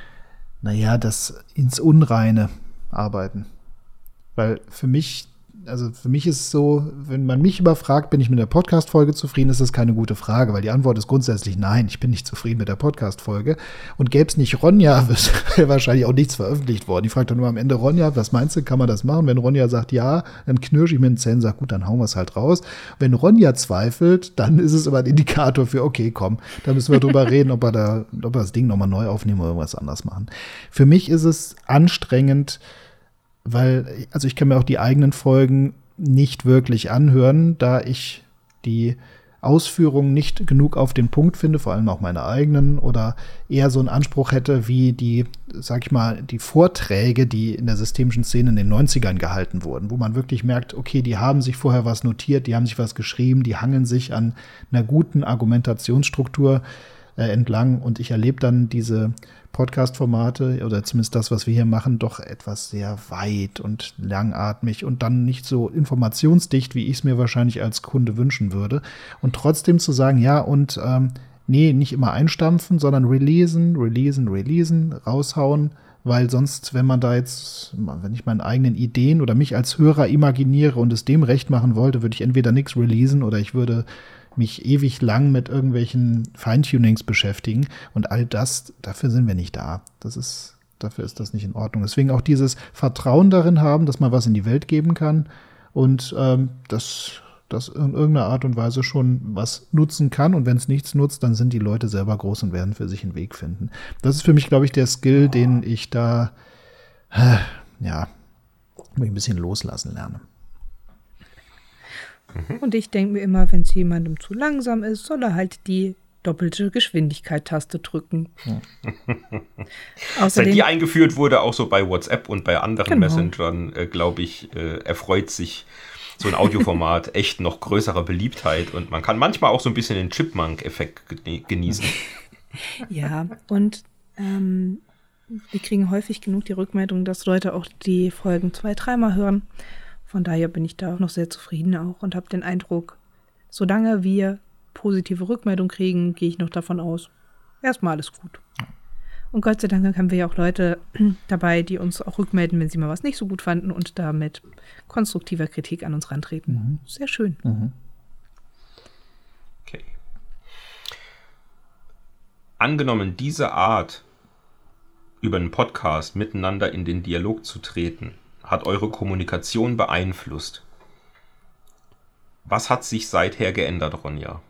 Naja, das ins Unreine arbeiten. Weil für mich also für mich ist es so, wenn man mich überfragt, bin ich mit der Podcast-Folge zufrieden, ist das keine gute Frage, weil die Antwort ist grundsätzlich nein, ich bin nicht zufrieden mit der Podcast-Folge. Und gäbe es nicht Ronja, wäre wahrscheinlich auch nichts veröffentlicht worden. Die fragt dann nur am Ende, Ronja, was meinst du, kann man das machen? Wenn Ronja sagt ja, dann knirsche ich mit den Zähnen sage, gut, dann hauen wir es halt raus. Wenn Ronja zweifelt, dann ist es aber ein Indikator für, okay, komm, da müssen wir drüber reden, ob wir, da, ob wir das Ding nochmal neu aufnehmen oder irgendwas anders machen. Für mich ist es anstrengend, weil, also ich kann mir auch die eigenen Folgen nicht wirklich anhören, da ich die Ausführungen nicht genug auf den Punkt finde, vor allem auch meine eigenen, oder eher so einen Anspruch hätte wie die, sag ich mal, die Vorträge, die in der systemischen Szene in den 90ern gehalten wurden, wo man wirklich merkt, okay, die haben sich vorher was notiert, die haben sich was geschrieben, die hangeln sich an einer guten Argumentationsstruktur äh, entlang und ich erlebe dann diese Podcast-Formate oder zumindest das, was wir hier machen, doch etwas sehr weit und langatmig und dann nicht so informationsdicht, wie ich es mir wahrscheinlich als Kunde wünschen würde. Und trotzdem zu sagen, ja, und ähm, nee, nicht immer einstampfen, sondern releasen, releasen, releasen, raushauen, weil sonst, wenn man da jetzt, wenn ich meine eigenen Ideen oder mich als Hörer imaginiere und es dem recht machen wollte, würde ich entweder nichts releasen oder ich würde mich ewig lang mit irgendwelchen Feintunings beschäftigen. Und all das, dafür sind wir nicht da. Das ist, dafür ist das nicht in Ordnung. Deswegen auch dieses Vertrauen darin haben, dass man was in die Welt geben kann und ähm, dass das in irgendeiner Art und Weise schon was nutzen kann. Und wenn es nichts nutzt, dann sind die Leute selber groß und werden für sich einen Weg finden. Das ist für mich, glaube ich, der Skill, den ich da, äh, ja, ein bisschen loslassen lerne. Mhm. Und ich denke mir immer, wenn es jemandem zu langsam ist, soll er halt die doppelte Geschwindigkeit-Taste drücken. Ja. Seit die eingeführt wurde, auch so bei WhatsApp und bei anderen genau. Messengern, äh, glaube ich, äh, erfreut sich so ein Audioformat echt noch größerer Beliebtheit und man kann manchmal auch so ein bisschen den Chipmunk-Effekt genießen. ja, und ähm, wir kriegen häufig genug die Rückmeldung, dass Leute auch die Folgen zwei, dreimal hören. Von daher bin ich da auch noch sehr zufrieden auch und habe den Eindruck, solange wir positive Rückmeldung kriegen, gehe ich noch davon aus, erstmal alles gut. Und Gott sei Dank haben wir ja auch Leute dabei, die uns auch rückmelden, wenn sie mal was nicht so gut fanden und da mit konstruktiver Kritik an uns rantreten. Mhm. Sehr schön. Mhm. Okay. Angenommen, diese Art, über einen Podcast miteinander in den Dialog zu treten, hat eure Kommunikation beeinflusst? Was hat sich seither geändert, Ronja?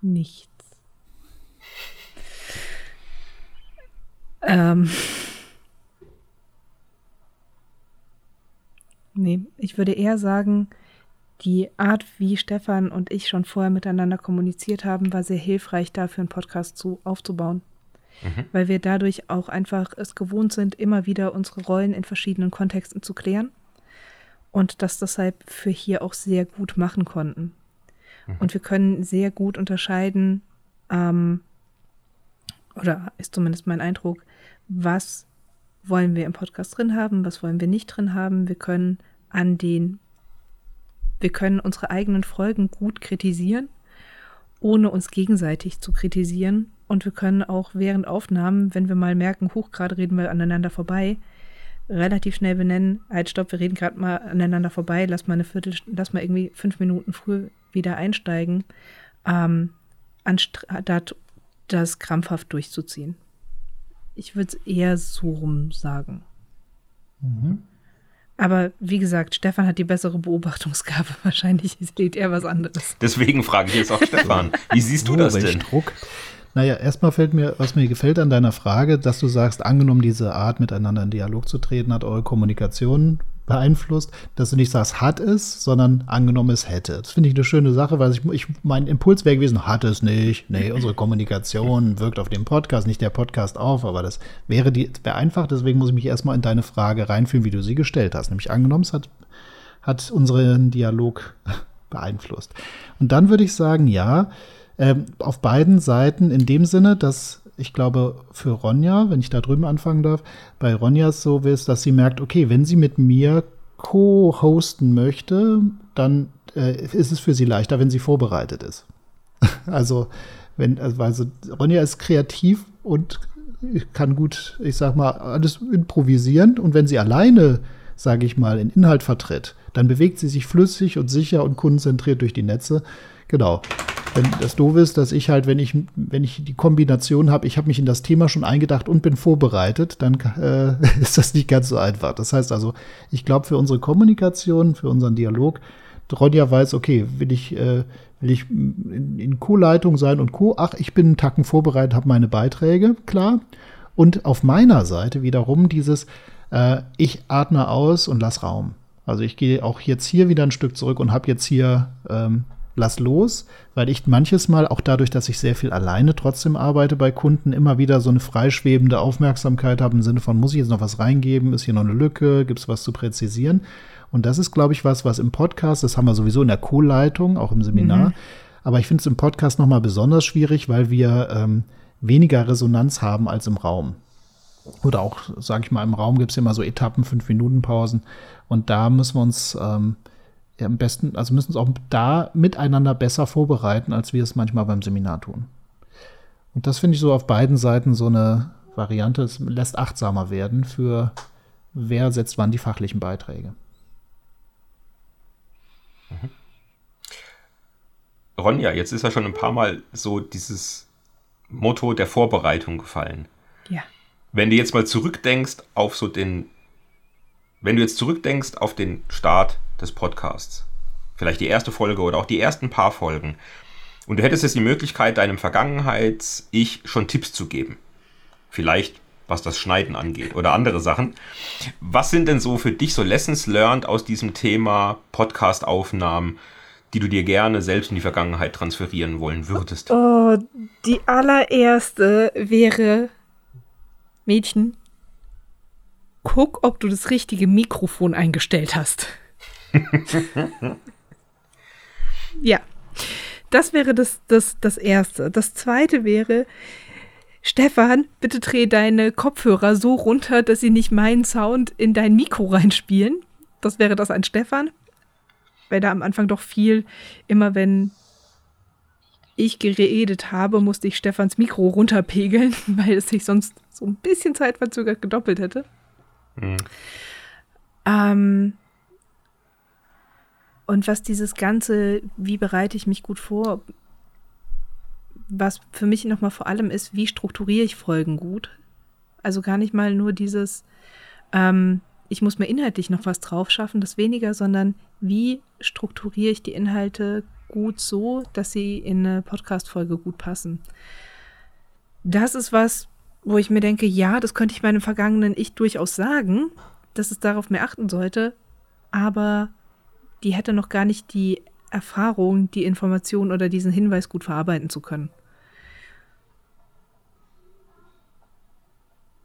Nichts. ähm. Nee, ich würde eher sagen, die Art, wie Stefan und ich schon vorher miteinander kommuniziert haben, war sehr hilfreich dafür, einen Podcast zu, aufzubauen. Mhm. Weil wir dadurch auch einfach es gewohnt sind, immer wieder unsere Rollen in verschiedenen Kontexten zu klären und das deshalb für hier auch sehr gut machen konnten. Mhm. Und wir können sehr gut unterscheiden, ähm, oder ist zumindest mein Eindruck, was wollen wir im Podcast drin haben, was wollen wir nicht drin haben. Wir können an den wir können unsere eigenen Folgen gut kritisieren, ohne uns gegenseitig zu kritisieren. Und wir können auch während Aufnahmen, wenn wir mal merken, hoch, gerade reden wir aneinander vorbei, relativ schnell benennen, halt stopp, wir reden gerade mal aneinander vorbei, lass mal eine Viertel, lass mal irgendwie fünf Minuten früh wieder einsteigen, ähm, anstatt das krampfhaft durchzuziehen. Ich würde es eher so rum sagen. Mhm. Aber wie gesagt, Stefan hat die bessere Beobachtungsgabe. Wahrscheinlich sieht er was anderes. Deswegen frage ich jetzt auch Stefan. Wie siehst du oh, das denn? Druck. Naja, erstmal fällt mir, was mir gefällt an deiner Frage, dass du sagst, angenommen diese Art, miteinander in Dialog zu treten, hat eure Kommunikation beeinflusst, dass du nicht sagst, hat es, sondern angenommen es hätte. Das finde ich eine schöne Sache, weil ich, ich mein Impuls wäre gewesen, hat es nicht. Nee, unsere Kommunikation wirkt auf dem Podcast, nicht der Podcast auf, aber das wäre die wäre einfach, deswegen muss ich mich erstmal in deine Frage reinfühlen, wie du sie gestellt hast. Nämlich angenommen, es hat, hat unseren Dialog beeinflusst. Und dann würde ich sagen, ja, äh, auf beiden Seiten in dem Sinne, dass ich glaube, für Ronja, wenn ich da drüben anfangen darf, bei Ronja ist so ist, dass sie merkt, okay, wenn sie mit mir co-hosten möchte, dann äh, ist es für sie leichter, wenn sie vorbereitet ist. also, wenn, also Ronja ist kreativ und kann gut, ich sag mal, alles improvisieren. Und wenn sie alleine, sage ich mal, in Inhalt vertritt, dann bewegt sie sich flüssig und sicher und kundenzentriert durch die Netze. Genau. Wenn das doof ist, dass ich halt, wenn ich, wenn ich die Kombination habe, ich habe mich in das Thema schon eingedacht und bin vorbereitet, dann äh, ist das nicht ganz so einfach. Das heißt also, ich glaube, für unsere Kommunikation, für unseren Dialog, Ronja weiß, okay, will ich, äh, will ich in, Co-Leitung sein und Co. Ach, ich bin einen Tacken vorbereitet, habe meine Beiträge, klar. Und auf meiner Seite wiederum dieses, äh, ich atme aus und lass Raum. Also ich gehe auch jetzt hier wieder ein Stück zurück und habe jetzt hier ähm, lass los, weil ich manches Mal, auch dadurch, dass ich sehr viel alleine trotzdem arbeite bei Kunden, immer wieder so eine freischwebende Aufmerksamkeit habe im Sinne von, muss ich jetzt noch was reingeben, ist hier noch eine Lücke, gibt es was zu präzisieren? Und das ist, glaube ich, was, was im Podcast, das haben wir sowieso in der Co-Leitung, auch im Seminar, mhm. aber ich finde es im Podcast nochmal besonders schwierig, weil wir ähm, weniger Resonanz haben als im Raum. Oder auch, sage ich mal, im Raum gibt es immer so Etappen, fünf Minuten Pausen. Und da müssen wir uns ähm, ja, am besten, also müssen uns auch da miteinander besser vorbereiten, als wir es manchmal beim Seminar tun. Und das finde ich so auf beiden Seiten so eine Variante. Es lässt achtsamer werden für wer setzt wann die fachlichen Beiträge. Mhm. Ronja, jetzt ist ja schon ein paar Mal so dieses Motto der Vorbereitung gefallen. Ja. Wenn du jetzt mal zurückdenkst auf so den, wenn du jetzt zurückdenkst auf den Start des Podcasts. Vielleicht die erste Folge oder auch die ersten paar Folgen. Und du hättest jetzt die Möglichkeit, deinem Vergangenheits-Ich schon Tipps zu geben. Vielleicht was das Schneiden angeht oder andere Sachen. Was sind denn so für dich so Lessons learned aus diesem Thema Podcast-Aufnahmen, die du dir gerne selbst in die Vergangenheit transferieren wollen würdest? Oh, die allererste wäre Mädchen, guck, ob du das richtige Mikrofon eingestellt hast. ja, das wäre das, das, das Erste. Das Zweite wäre, Stefan, bitte dreh deine Kopfhörer so runter, dass sie nicht meinen Sound in dein Mikro reinspielen. Das wäre das an Stefan. Weil da am Anfang doch viel, immer wenn ich geredet habe, musste ich Stefans Mikro runterpegeln, weil es sich sonst so ein bisschen zeitverzögert gedoppelt hätte. Mhm. Ähm, und was dieses Ganze, wie bereite ich mich gut vor, was für mich nochmal vor allem ist, wie strukturiere ich Folgen gut? Also gar nicht mal nur dieses, ähm, ich muss mir inhaltlich noch was drauf schaffen, das weniger, sondern wie strukturiere ich die Inhalte gut so, dass sie in eine Podcast-Folge gut passen. Das ist was, wo ich mir denke, ja, das könnte ich meinem vergangenen Ich durchaus sagen, dass es darauf mehr achten sollte, aber die hätte noch gar nicht die Erfahrung, die Information oder diesen Hinweis gut verarbeiten zu können.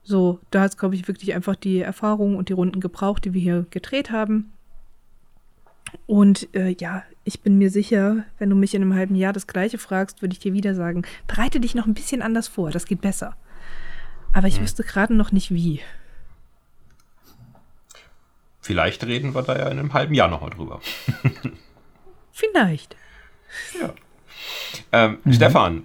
So, da hat es, glaube ich, wirklich einfach die Erfahrung und die Runden gebraucht, die wir hier gedreht haben. Und äh, ja, ich bin mir sicher, wenn du mich in einem halben Jahr das gleiche fragst, würde ich dir wieder sagen, bereite dich noch ein bisschen anders vor, das geht besser. Aber ich hm. wüsste gerade noch nicht wie. Vielleicht reden wir da ja in einem halben Jahr nochmal drüber. Vielleicht. Ja. Ähm, mhm. Stefan,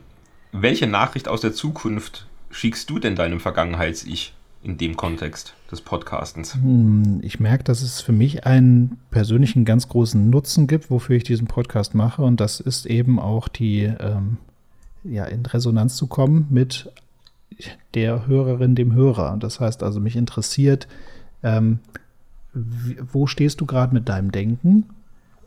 welche Nachricht aus der Zukunft schickst du denn deinem Vergangenheits-Ich in dem Kontext des Podcastens? Hm, ich merke, dass es für mich einen persönlichen ganz großen Nutzen gibt, wofür ich diesen Podcast mache. Und das ist eben auch die, ähm, ja, in Resonanz zu kommen mit der Hörerin, dem Hörer. Das heißt also, mich interessiert, ähm, wo stehst du gerade mit deinem Denken?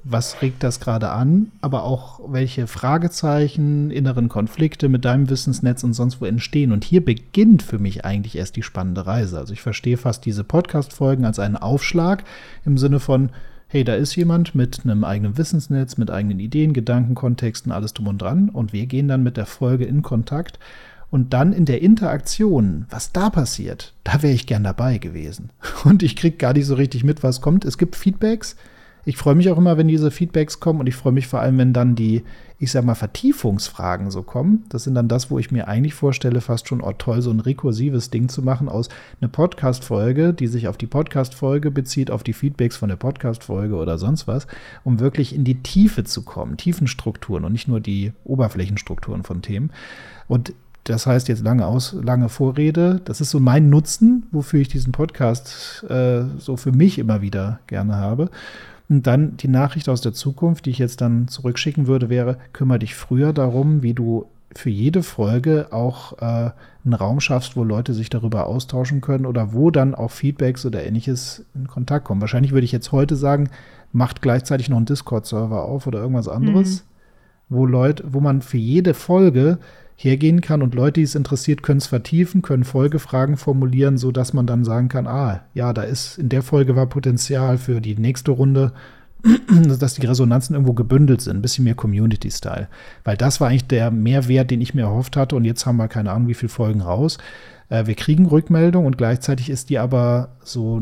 Was regt das gerade an? Aber auch welche Fragezeichen, inneren Konflikte mit deinem Wissensnetz und sonst wo entstehen. Und hier beginnt für mich eigentlich erst die spannende Reise. Also ich verstehe fast diese Podcast-Folgen als einen Aufschlag im Sinne von, hey, da ist jemand mit einem eigenen Wissensnetz, mit eigenen Ideen, Gedanken, Kontexten, alles drum und dran. Und wir gehen dann mit der Folge in Kontakt und dann in der Interaktion, was da passiert, da wäre ich gern dabei gewesen. Und ich kriege gar nicht so richtig mit, was kommt. Es gibt Feedbacks. Ich freue mich auch immer, wenn diese Feedbacks kommen und ich freue mich vor allem, wenn dann die, ich sag mal, Vertiefungsfragen so kommen. Das sind dann das, wo ich mir eigentlich vorstelle, fast schon, oh toll, so ein rekursives Ding zu machen aus einer Podcast-Folge, die sich auf die Podcast-Folge bezieht, auf die Feedbacks von der Podcast-Folge oder sonst was, um wirklich in die Tiefe zu kommen, Tiefenstrukturen und nicht nur die Oberflächenstrukturen von Themen. Und das heißt jetzt lange aus, lange Vorrede. Das ist so mein Nutzen, wofür ich diesen Podcast äh, so für mich immer wieder gerne habe. Und dann die Nachricht aus der Zukunft, die ich jetzt dann zurückschicken würde, wäre, kümmere dich früher darum, wie du für jede Folge auch äh, einen Raum schaffst, wo Leute sich darüber austauschen können oder wo dann auch Feedbacks oder ähnliches in Kontakt kommen. Wahrscheinlich würde ich jetzt heute sagen, macht gleichzeitig noch einen Discord-Server auf oder irgendwas anderes, mhm. wo Leute, wo man für jede Folge hergehen kann und Leute, die es interessiert, können es vertiefen, können Folgefragen formulieren, so dass man dann sagen kann, ah, ja, da ist in der Folge war Potenzial für die nächste Runde, dass die Resonanzen irgendwo gebündelt sind, ein bisschen mehr Community-Style. Weil das war eigentlich der Mehrwert, den ich mir erhofft hatte und jetzt haben wir keine Ahnung, wie viele Folgen raus. Äh, wir kriegen Rückmeldung und gleichzeitig ist die aber so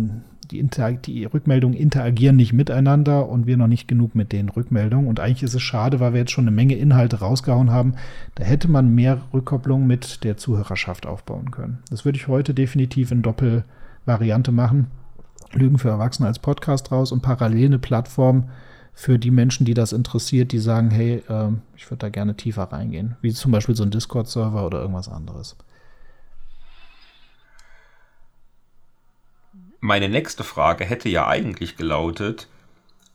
die, Inter die Rückmeldungen interagieren nicht miteinander und wir noch nicht genug mit den Rückmeldungen. Und eigentlich ist es schade, weil wir jetzt schon eine Menge Inhalte rausgehauen haben. Da hätte man mehr Rückkopplung mit der Zuhörerschaft aufbauen können. Das würde ich heute definitiv in Doppelvariante machen. Lügen für Erwachsene als Podcast raus und parallel eine Plattform für die Menschen, die das interessiert, die sagen, hey, äh, ich würde da gerne tiefer reingehen. Wie zum Beispiel so ein Discord-Server oder irgendwas anderes. Meine nächste Frage hätte ja eigentlich gelautet,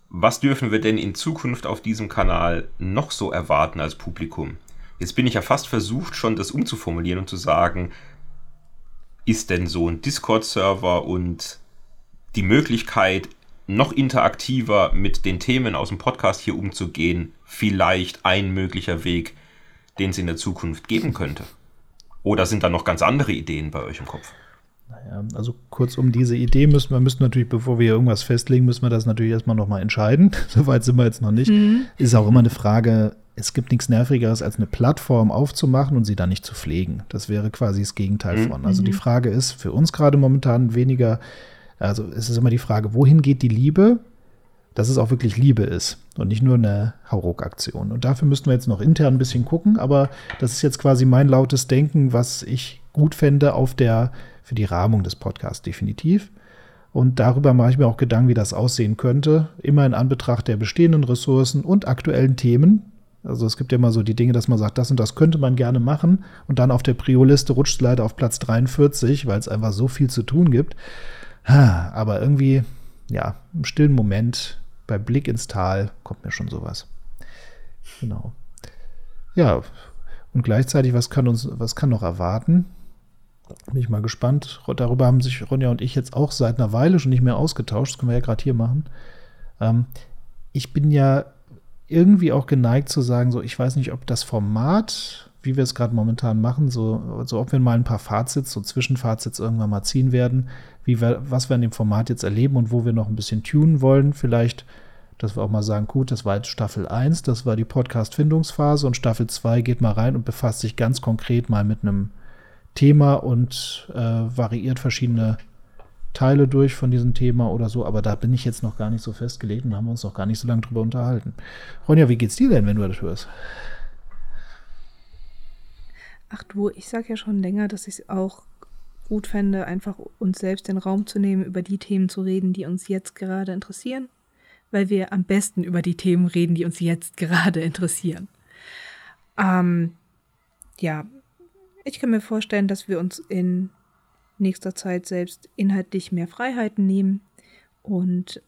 was dürfen wir denn in Zukunft auf diesem Kanal noch so erwarten als Publikum? Jetzt bin ich ja fast versucht, schon das umzuformulieren und zu sagen, ist denn so ein Discord-Server und die Möglichkeit, noch interaktiver mit den Themen aus dem Podcast hier umzugehen, vielleicht ein möglicher Weg, den es in der Zukunft geben könnte? Oder sind da noch ganz andere Ideen bei euch im Kopf? Naja, also kurz um diese Idee müssen wir müssen natürlich, bevor wir irgendwas festlegen, müssen wir das natürlich erstmal nochmal entscheiden. Soweit sind wir jetzt noch nicht. Mhm. Ist auch immer eine Frage, es gibt nichts Nervigeres, als eine Plattform aufzumachen und sie dann nicht zu pflegen. Das wäre quasi das Gegenteil mhm. von. Also die mhm. Frage ist für uns gerade momentan weniger, also es ist immer die Frage, wohin geht die Liebe? Dass es auch wirklich Liebe ist und nicht nur eine Hauruck-Aktion. Und dafür müssten wir jetzt noch intern ein bisschen gucken, aber das ist jetzt quasi mein lautes Denken, was ich gut fände auf der für die Rahmung des Podcasts definitiv. Und darüber mache ich mir auch Gedanken, wie das aussehen könnte, immer in Anbetracht der bestehenden Ressourcen und aktuellen Themen. Also es gibt ja immer so die Dinge, dass man sagt, das und das könnte man gerne machen und dann auf der Prio-Liste rutscht es leider auf Platz 43, weil es einfach so viel zu tun gibt. Aber irgendwie, ja, im stillen Moment, bei Blick ins Tal, kommt mir schon sowas. Genau. Ja, und gleichzeitig, was kann uns, was kann noch erwarten? Bin ich mal gespannt. Darüber haben sich Ronja und ich jetzt auch seit einer Weile schon nicht mehr ausgetauscht. Das können wir ja gerade hier machen. Ähm, ich bin ja irgendwie auch geneigt zu sagen, so, ich weiß nicht, ob das Format, wie wir es gerade momentan machen, so, also ob wir mal ein paar Fazits, so Zwischenfazits irgendwann mal ziehen werden, wie wir, was wir in dem Format jetzt erleben und wo wir noch ein bisschen tunen wollen. Vielleicht, dass wir auch mal sagen, gut, das war jetzt Staffel 1, das war die Podcast-Findungsphase und Staffel 2 geht mal rein und befasst sich ganz konkret mal mit einem Thema und äh, variiert verschiedene Teile durch von diesem Thema oder so, aber da bin ich jetzt noch gar nicht so festgelegt und haben uns noch gar nicht so lange drüber unterhalten. Ronja, wie geht's dir denn, wenn du das hörst? Ach du, ich sag ja schon länger, dass ich es auch gut fände, einfach uns selbst den Raum zu nehmen, über die Themen zu reden, die uns jetzt gerade interessieren, weil wir am besten über die Themen reden, die uns jetzt gerade interessieren. Ähm, ja, ich kann mir vorstellen, dass wir uns in nächster Zeit selbst inhaltlich mehr Freiheiten nehmen und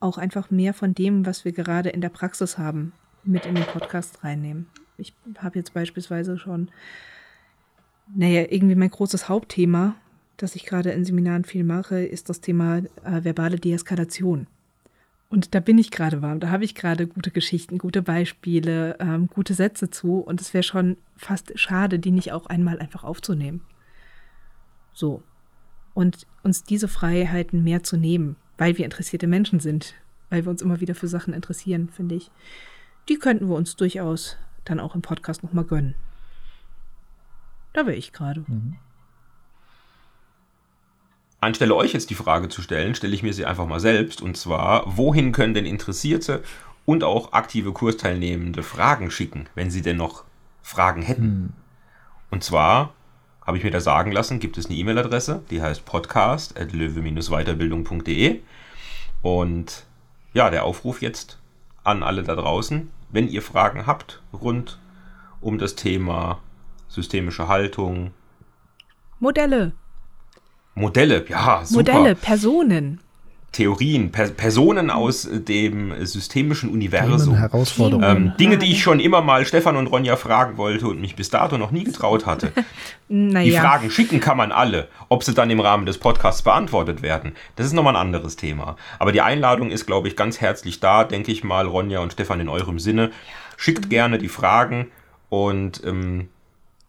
auch einfach mehr von dem, was wir gerade in der Praxis haben, mit in den Podcast reinnehmen. Ich habe jetzt beispielsweise schon, naja, irgendwie mein großes Hauptthema, das ich gerade in Seminaren viel mache, ist das Thema äh, verbale Deeskalation. Und da bin ich gerade warm, da habe ich gerade gute Geschichten, gute Beispiele, ähm, gute Sätze zu. Und es wäre schon fast schade, die nicht auch einmal einfach aufzunehmen. So. Und uns diese Freiheiten mehr zu nehmen, weil wir interessierte Menschen sind, weil wir uns immer wieder für Sachen interessieren, finde ich. Die könnten wir uns durchaus dann auch im Podcast nochmal gönnen. Da wäre ich gerade. Mhm. Anstelle euch jetzt die Frage zu stellen, stelle ich mir sie einfach mal selbst. Und zwar, wohin können denn Interessierte und auch aktive Kursteilnehmende Fragen schicken, wenn sie denn noch Fragen hätten? Hm. Und zwar habe ich mir da sagen lassen, gibt es eine E-Mail-Adresse, die heißt podcast.löwe-weiterbildung.de. Und ja, der Aufruf jetzt an alle da draußen, wenn ihr Fragen habt rund um das Thema systemische Haltung. Modelle. Modelle, ja, super. Modelle, Personen. Theorien, per Personen aus dem systemischen Universum. Herausforderungen. Ähm, Dinge, die ich schon immer mal Stefan und Ronja fragen wollte und mich bis dato noch nie getraut hatte. naja. Die Fragen schicken kann man alle. Ob sie dann im Rahmen des Podcasts beantwortet werden, das ist nochmal ein anderes Thema. Aber die Einladung ist, glaube ich, ganz herzlich da, denke ich mal, Ronja und Stefan in eurem Sinne. Schickt gerne die Fragen und ähm,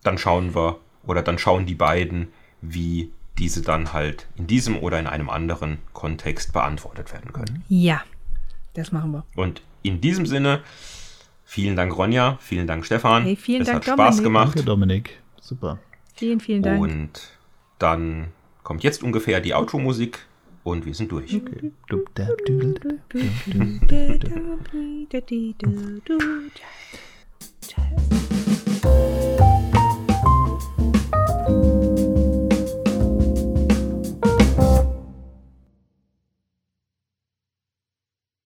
dann schauen wir oder dann schauen die beiden, wie diese dann halt in diesem oder in einem anderen Kontext beantwortet werden können. Ja, das machen wir. Und in diesem Sinne, vielen Dank Ronja, vielen Dank Stefan. Hey, vielen es Dank, hat Spaß Dominik. gemacht. Danke Dominik, super. Vielen, vielen Dank. Und dann kommt jetzt ungefähr die Outro-Musik und wir sind durch. Okay.